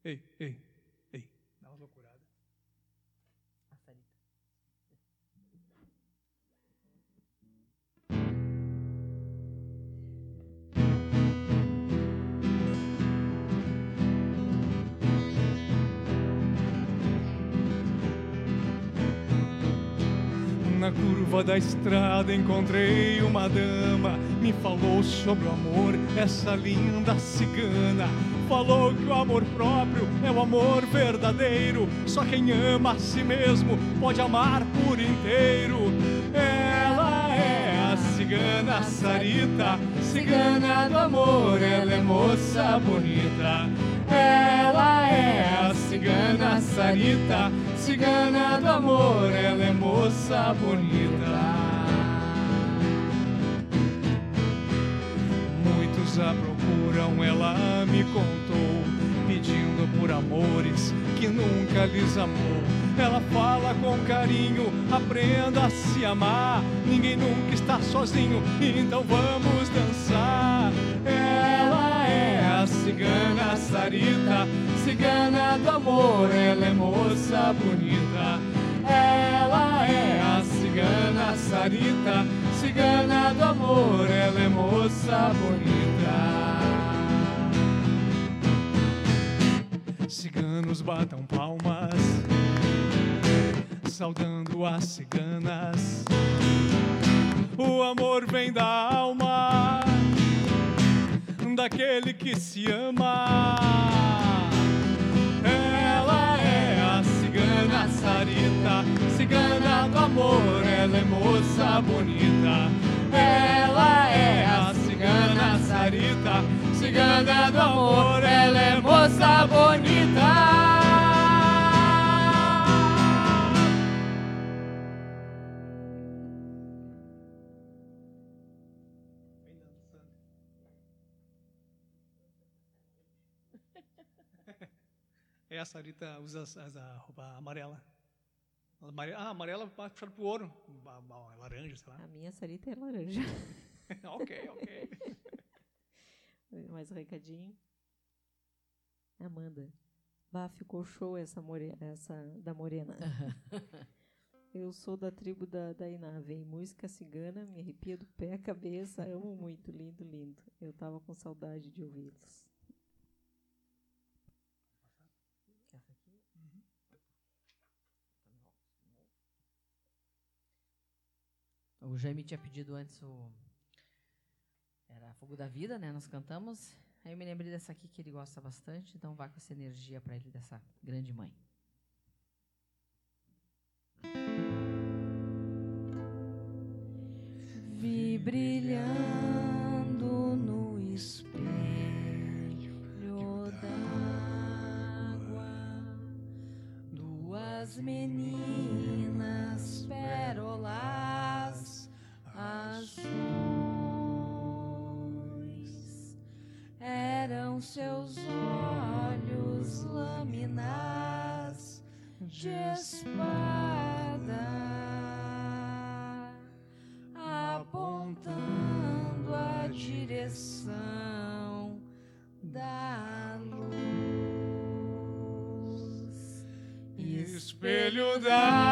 Ei, ei, ei. Dá uma loucurada. Curva da estrada encontrei uma dama, me falou sobre o amor, essa linda cigana. Falou que o amor próprio é o amor verdadeiro, só quem ama a si mesmo pode amar por inteiro. Ela é a cigana Sarita, cigana do amor, ela é moça bonita. Ela é a cigana Sarita, cigana do amor, ela é moça bonita. Muitos a procuram, ela me contou, pedindo por amores que nunca lhes amou. Ela fala com carinho, aprenda a se amar. Ninguém nunca está sozinho, então vamos dançar. É cigana Sarita, cigana do amor, ela é moça bonita. Ela é a cigana Sarita, cigana do amor, ela é moça bonita. Ciganos batam palmas, saudando as ciganas. O amor vem da alma daquele que se ama. Ela é a cigana Sarita, cigana do amor, ela é moça bonita. Ela é a cigana Sarita, cigana do amor, ela é moça bonita. É, a Sarita usa a roupa amarela. Amare- Ah, amarela puxar pro ouro. Laranja, sei lá. A minha Sarita é laranja. [laughs] ok, ok. [laughs] Mais um recadinho. Amanda. Bah, ficou show essa, more... essa da Morena. [laughs] Eu sou da tribo da, da Iná. Vem música cigana, me arrepia do pé à cabeça. Amo muito, lindo, lindo. Eu tava com saudade de ouvi-los. O Jaime tinha pedido antes o. Era Fogo da Vida, né? Nós cantamos. Aí eu me lembrei dessa aqui que ele gosta bastante, então vai com essa energia para ele dessa grande mãe. Vi brilhando Espelho d'água,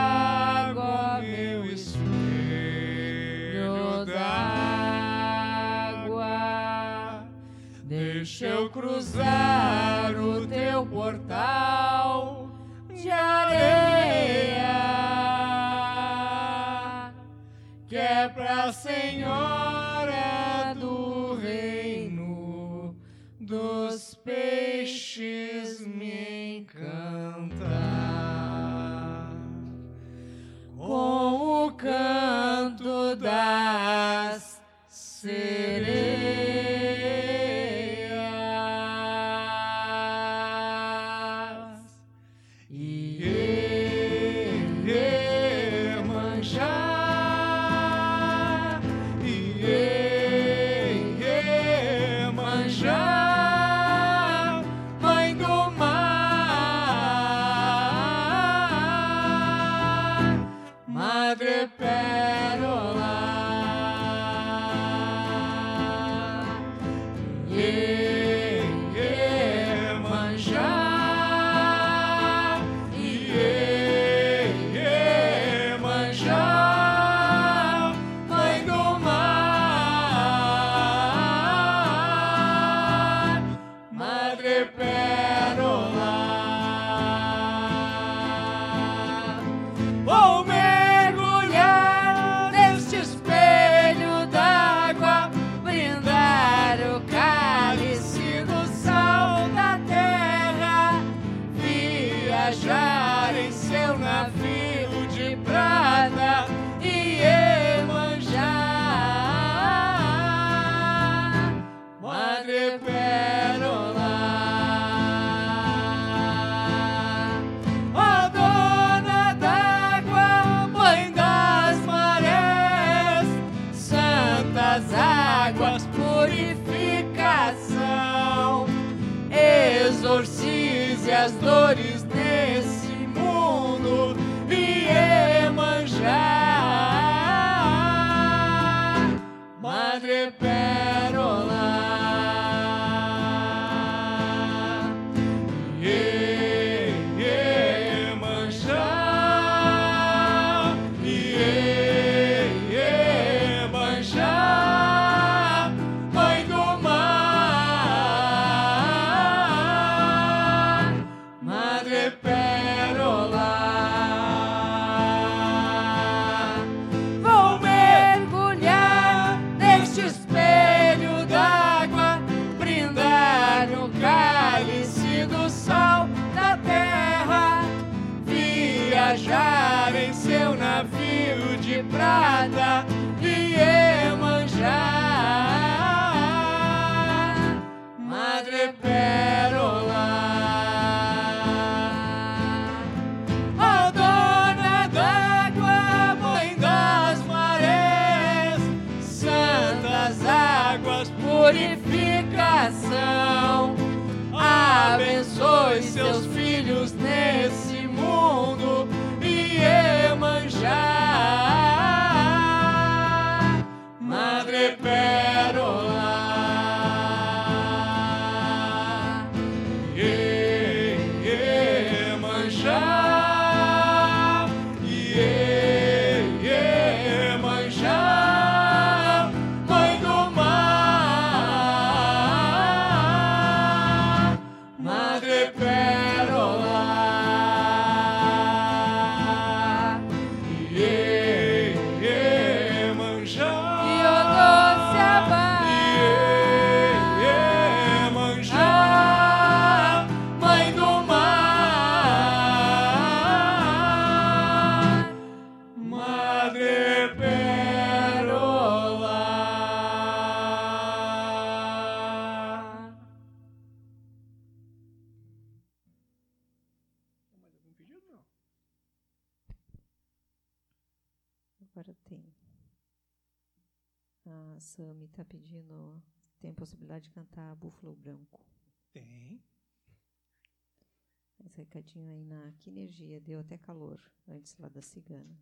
antes lá da cigana.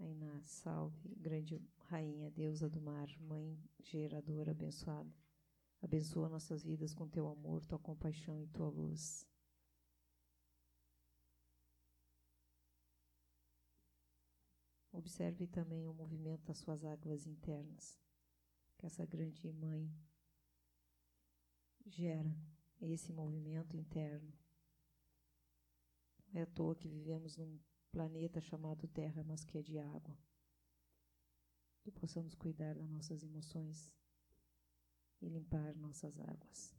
Aí na Salve, grande rainha, deusa do mar, mãe geradora abençoada. Abençoa nossas vidas com teu amor, tua compaixão e tua luz. Observe também o movimento das suas águas internas, que essa grande mãe gera esse movimento interno. Não é à toa que vivemos num planeta chamado Terra, mas que é de água. Que possamos cuidar das nossas emoções e limpar nossas águas.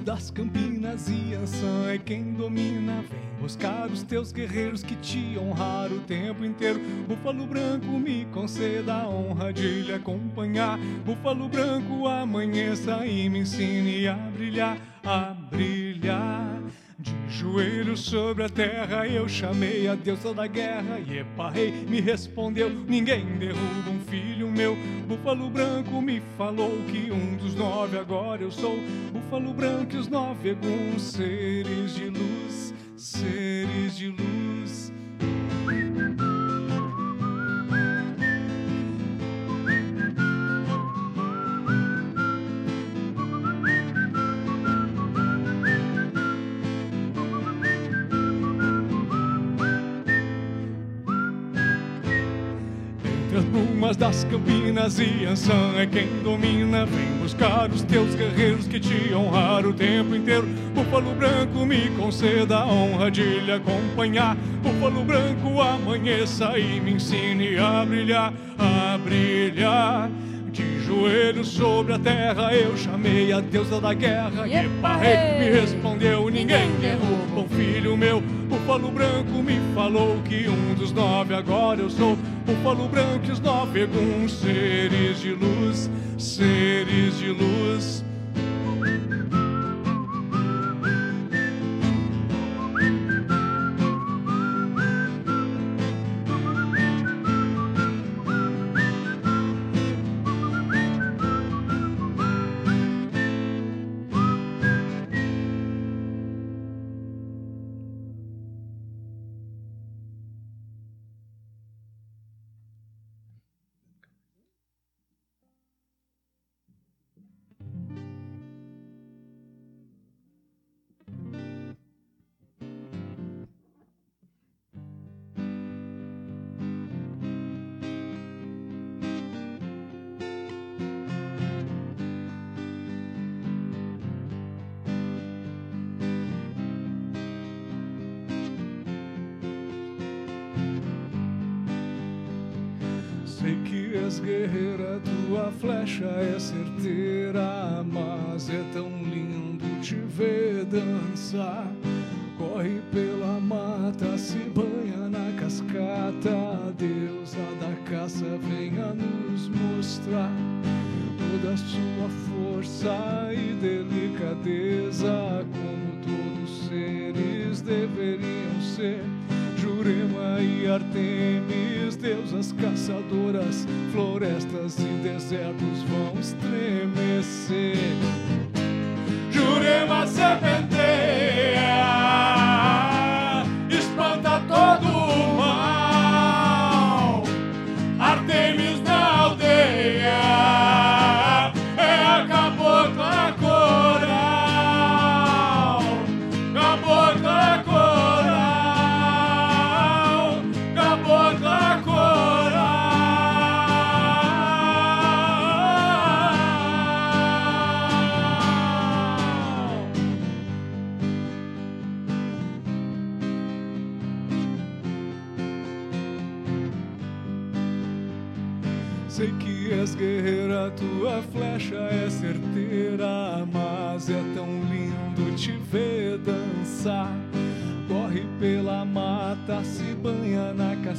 Das campinas e Ançã é quem domina. Vem buscar os teus guerreiros que te honrar o tempo inteiro. Búfalo branco, me conceda a honra de lhe acompanhar. Búfalo branco, amanheça e me ensine a brilhar, a brilhar. Joelhos sobre a terra eu chamei a deusa da guerra e Eparrei me respondeu: Ninguém derruba um filho meu. Búfalo branco me falou que um dos nove agora eu sou. Búfalo branco e os nove alguns seres de luz, seres de luz. Das Campinas e Ansan é quem domina. Vem buscar os teus guerreiros que te honraram o tempo inteiro. Búfalo branco, me conceda a honra de lhe acompanhar. Búfalo branco, amanheça e me ensine a brilhar, a brilhar. De joelhos sobre a terra eu chamei a deusa da guerra Epa, Eparrei, me respondeu ninguém derruba um filho meu Búfalo branco me falou que um dos nove agora eu sou. Búfalo branco e os nove alguns seres de luz Seres de luz é certeira, mas é tão lindo te ver dançar. Corre pela mata, se banha na cascata, deusa da caça venha nos mostrar toda sua força e delicadeza, como todos seres deveriam ser. E Artemis, deusas caçadoras, florestas e desertos vão estremecer. Jurema serpenteia,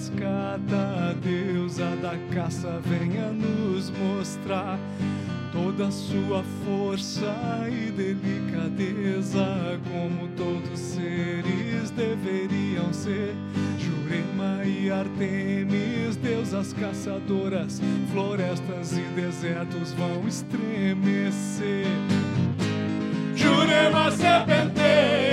na cascata, a deusa da caça venha nos mostrar toda sua força e delicadeza, como todos seres deveriam ser. Jurema e Artemis, deusas caçadoras, florestas e desertos vão estremecer. Jurema serpenteia,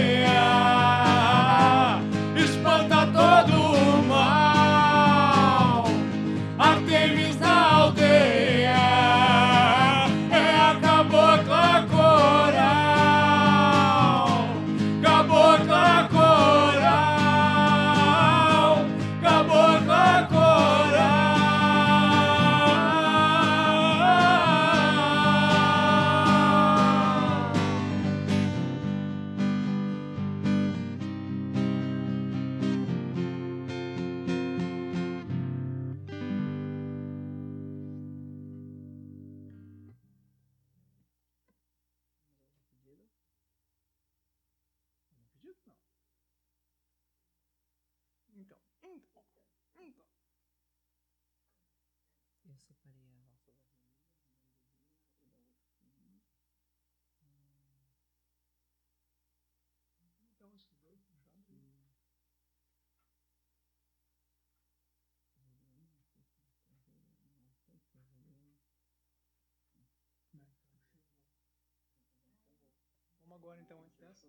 então, então. antes dessa?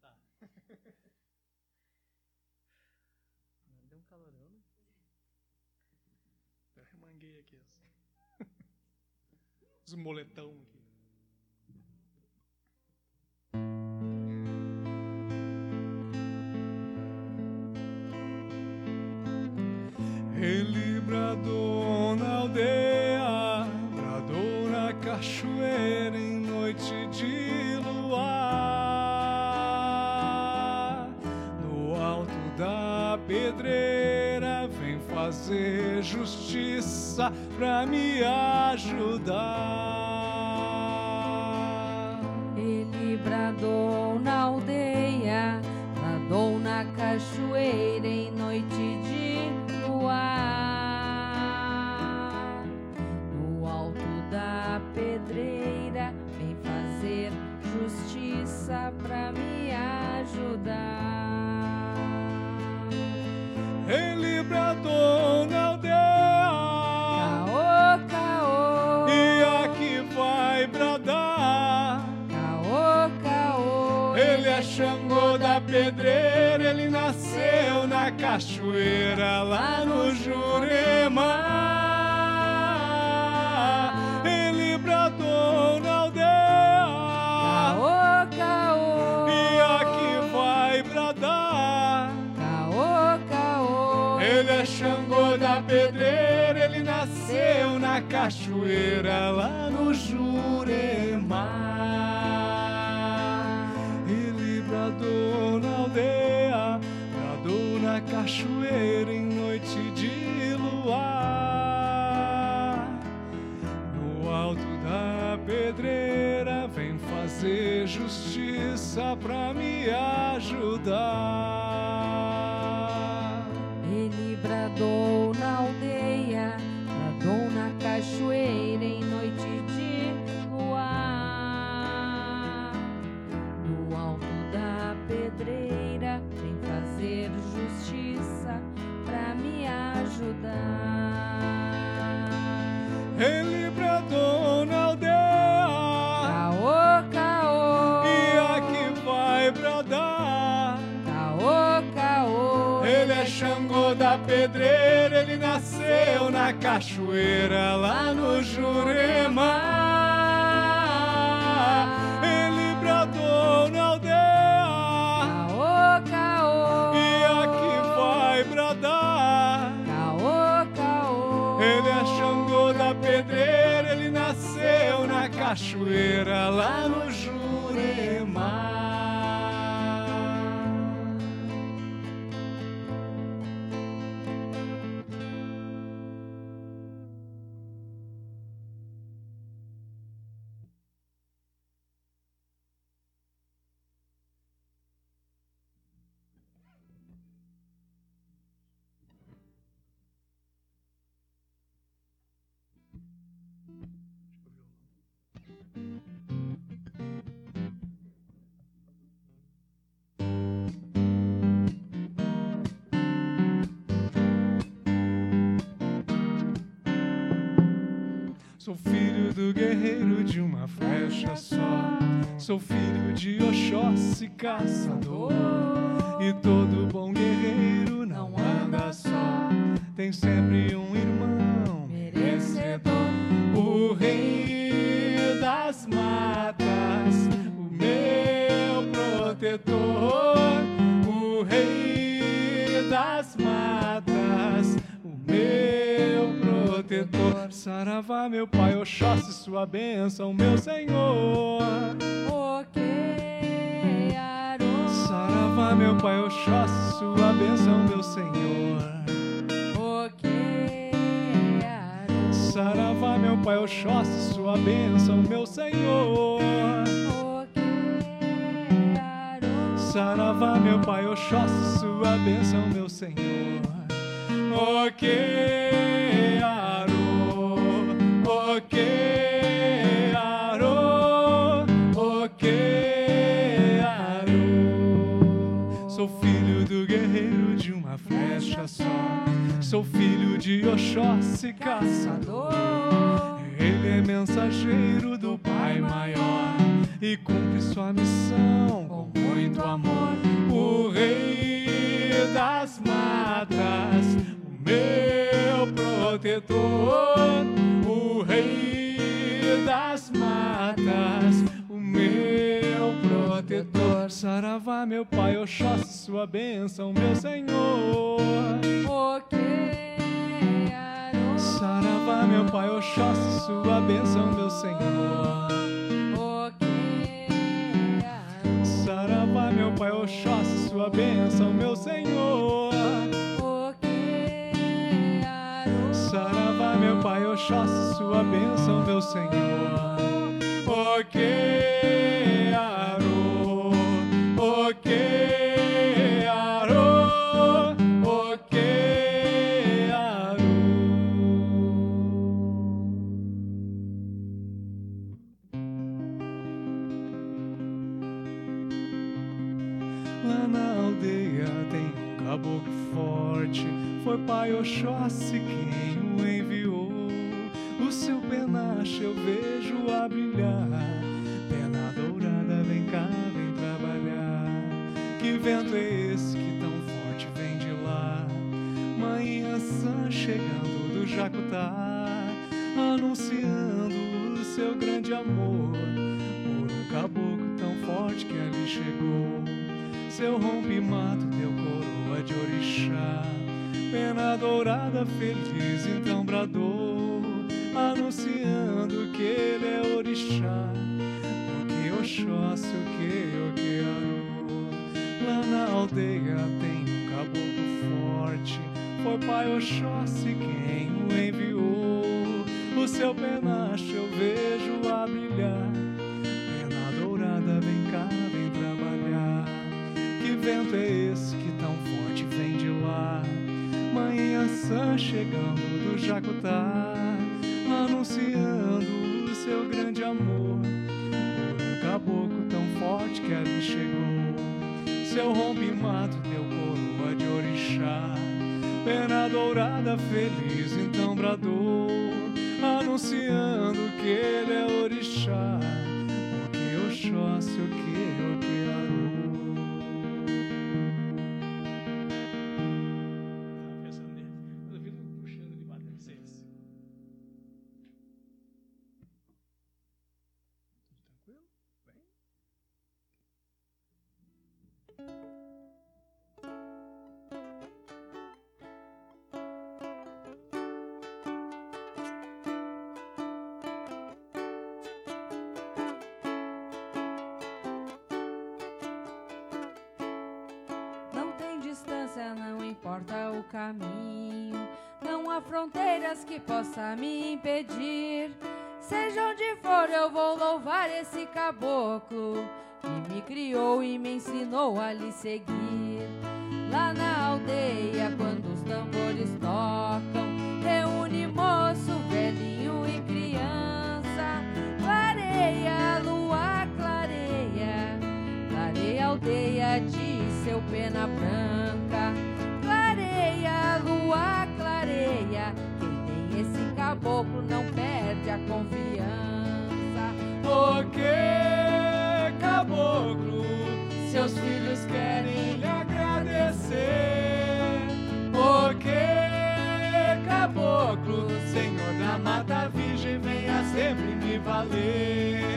tá. Deu um calorão, né? Eu remanguei aqui. Assim. Os moletão aqui. força me ajudar. Sou filho do guerreiro de uma flecha só. Sou filho de Oxóssi, caçador. E todo bom guerreiro não anda só. Tem sempre Saravá, meu pai, Oxóssi, sua bênção, meu senhor. Okay, Saravá, meu pai, Oxóssi, sua bênção, meu senhor. Okay, Saravá, meu pai, Oxóssi, sua bênção, meu senhor. Okay, Saravá, meu pai, Oxóssi, sua bênção, meu senhor. Okay, o que haru, O que okearo. Sou filho do guerreiro de uma flecha só. Sou filho de Oxóssi, caçador. Ele é mensageiro do Pai Maior e cumpre sua missão com muito amor. O Rei das Matas meu protetor, o rei das matas, o meu protetor. Saravá, meu pai, Oxóssi, sua bênção, meu senhor. Saravá, meu pai, Oxóssi, sua bênção, meu senhor. Saravá, meu pai, Oxóssi, sua bênção, meu senhor. Pai, Oxóssi, sua bênção, meu Senhor. O que arou, o que arou, o que arou. Lá na aldeia tem um caboclo forte. Foi pai Oxóssi. O seu penacho eu vejo a brilhar. Pena dourada, vem cá, vem trabalhar. Que vento é esse que tão forte vem de lá? Manhã sã chegando do Jacutá, anunciando o seu grande amor. Por um caboclo tão forte que ali chegou. Seu rompe-mato deu coroa de orixá Pena dourada feliz então bradou Anunciando que ele é orixá O que Oxóssi, o que Oquearô Lá na aldeia tem um caboclo forte Foi pai Oxóssi quem o enviou. O seu penacho eu vejo a brilhar Pena dourada, vem cá, vem trabalhar. Que vento é esse que tão forte vem de lá? Manhã sã chegando do Jacutá, anunciando o seu grande amor. Um caboclo tão forte que ali chegou, seu rompe-mato deu coroa de orixá. Pena dourada feliz então bradou, anunciando que ele é orixá. O que Oxóssi, o que Oquearô. pensando me impedir. Seja onde for, eu vou louvar esse caboclo que me criou e me ensinou a lhe seguir. Lá na aldeia, quando os tambores tocam, reúne moço, velhinho e criança. Clareia, lua clareia, clareia aldeia de seu pena branca. Caboclo não perde a confiança. O que, caboclo, seus filhos querem lhe agradecer? O que, caboclo, Senhor da Mata Virgem, venha sempre me valer.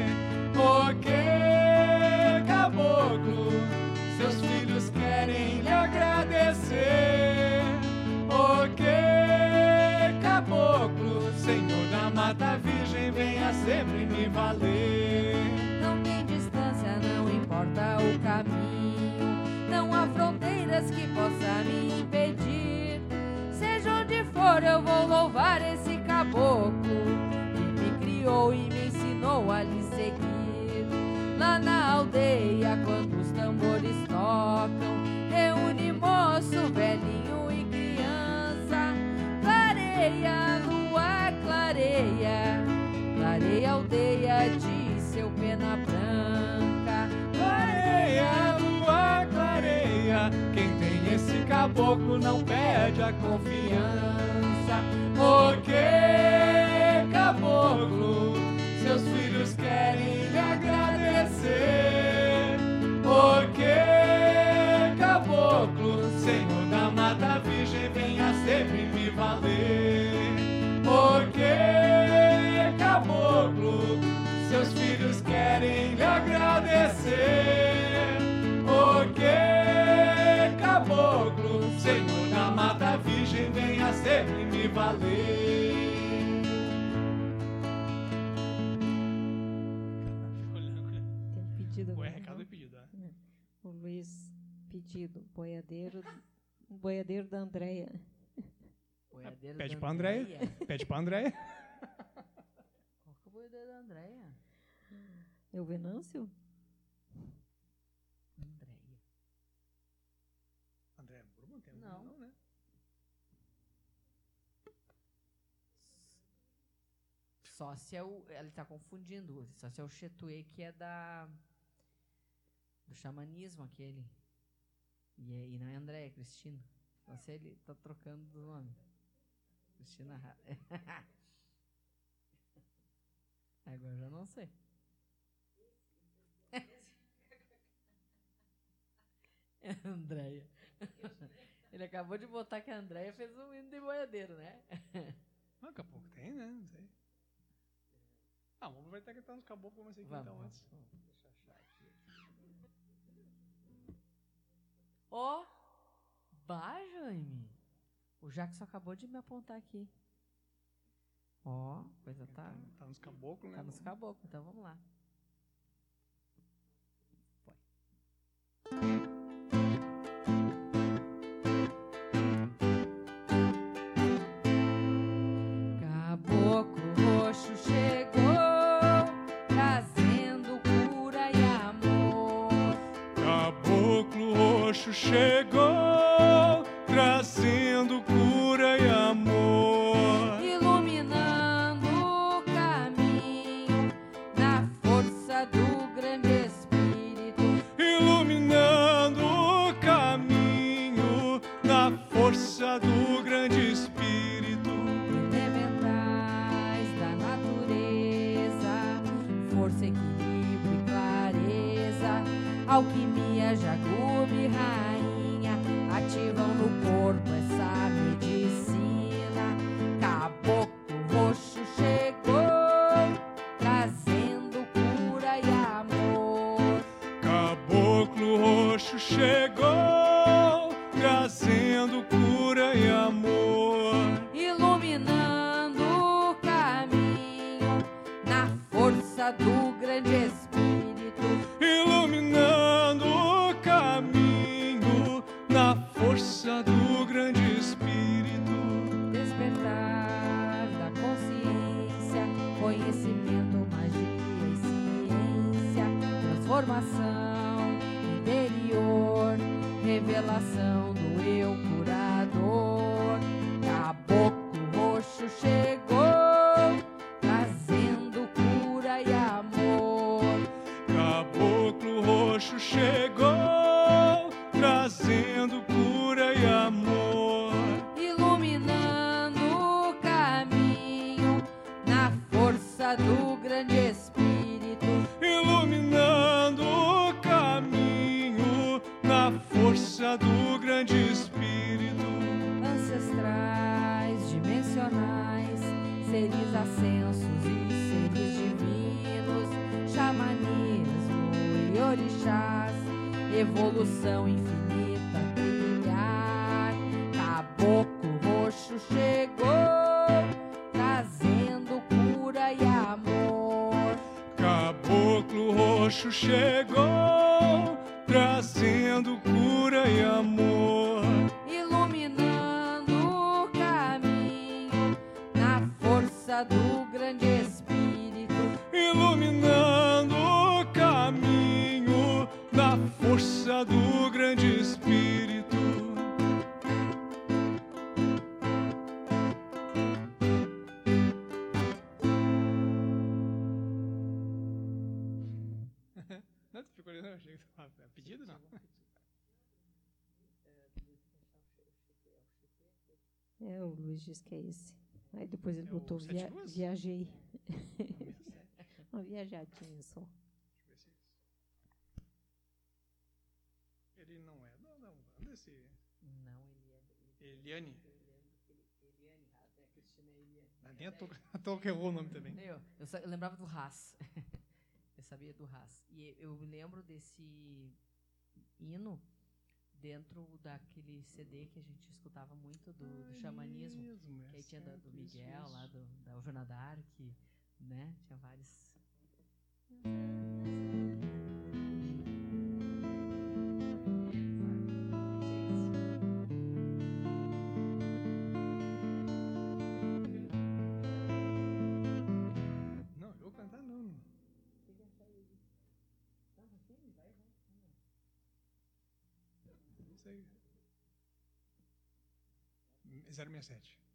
Mata Virgem, venha sempre me valer. Não tem distância, não importa o caminho. Não há fronteiras que possa me impedir. Seja onde for, eu vou louvar esse caboclo que me criou e me ensinou a lhe seguir. Lá na aldeia, quando os tambores tocam, reúne moço, velhinho pena branca. Clareia, lua, clareia. Quem tem esse caboclo não perde a confiança. O que, caboclo, valer. O que, caboclo, seus filhos ser. Porque caboclo, Senhor da mata virgem, venha sempre me valer. Tem um pedido Ué, recado e pedido. é. O Luiz pedido, boiadeiro, boiadeiro da Andréia. Boiadeiro Pede da pra Andréia. Andréia. Pede pra André. Qual que é o boiadeiro da Andréia? É o Venâncio? Andréia. André Burman tem algum? Não. não, né? Só se é o. Ele tá confundindo. Só se é o Chetue que é da. Do xamanismo aquele. E, é, e não é André, é Cristina. Só se ele tá trocando do nome. Cristina Ra- [laughs] Agora eu já não sei. [laughs] Andréia. Ele acabou de botar que a Andréia fez um hino de boiadeiro, né? Ah, daqui a pouco tem, né? Não sei. Ah, vamos aproveitar que tá nos caboclos, vamos ver aqui Vamos, então vamos, antes. vamos. Deixa eu achar aqui. Ó, bah, Jaime. O Jackson acabou de me apontar aqui. Ó, coisa tá, Tá nos caboclos, né? tá nos caboclos, então vamos lá. Chegou, cura e É, Luiz diz que é esse. Aí depois ele É botou via, Luzes? viajei. [laughs] Uma viajadinha só. Deixa eu ver se- Ele não é da, da Umbanda, esse Não, ele é. Eliane. Eliane, é Cristina Eliane. Nem a [laughs] que errou o nome também. Eu, eu, eu lembrava do Haas. [laughs] Eu sabia do Haas. E eu lembro desse hino dentro daquele CD que a gente escutava muito do, do xamanismo, mesmo, é que aí tinha do certo, isso, Miguel, isso. lá do, da Joana Dark, né? Tinha vários. 067.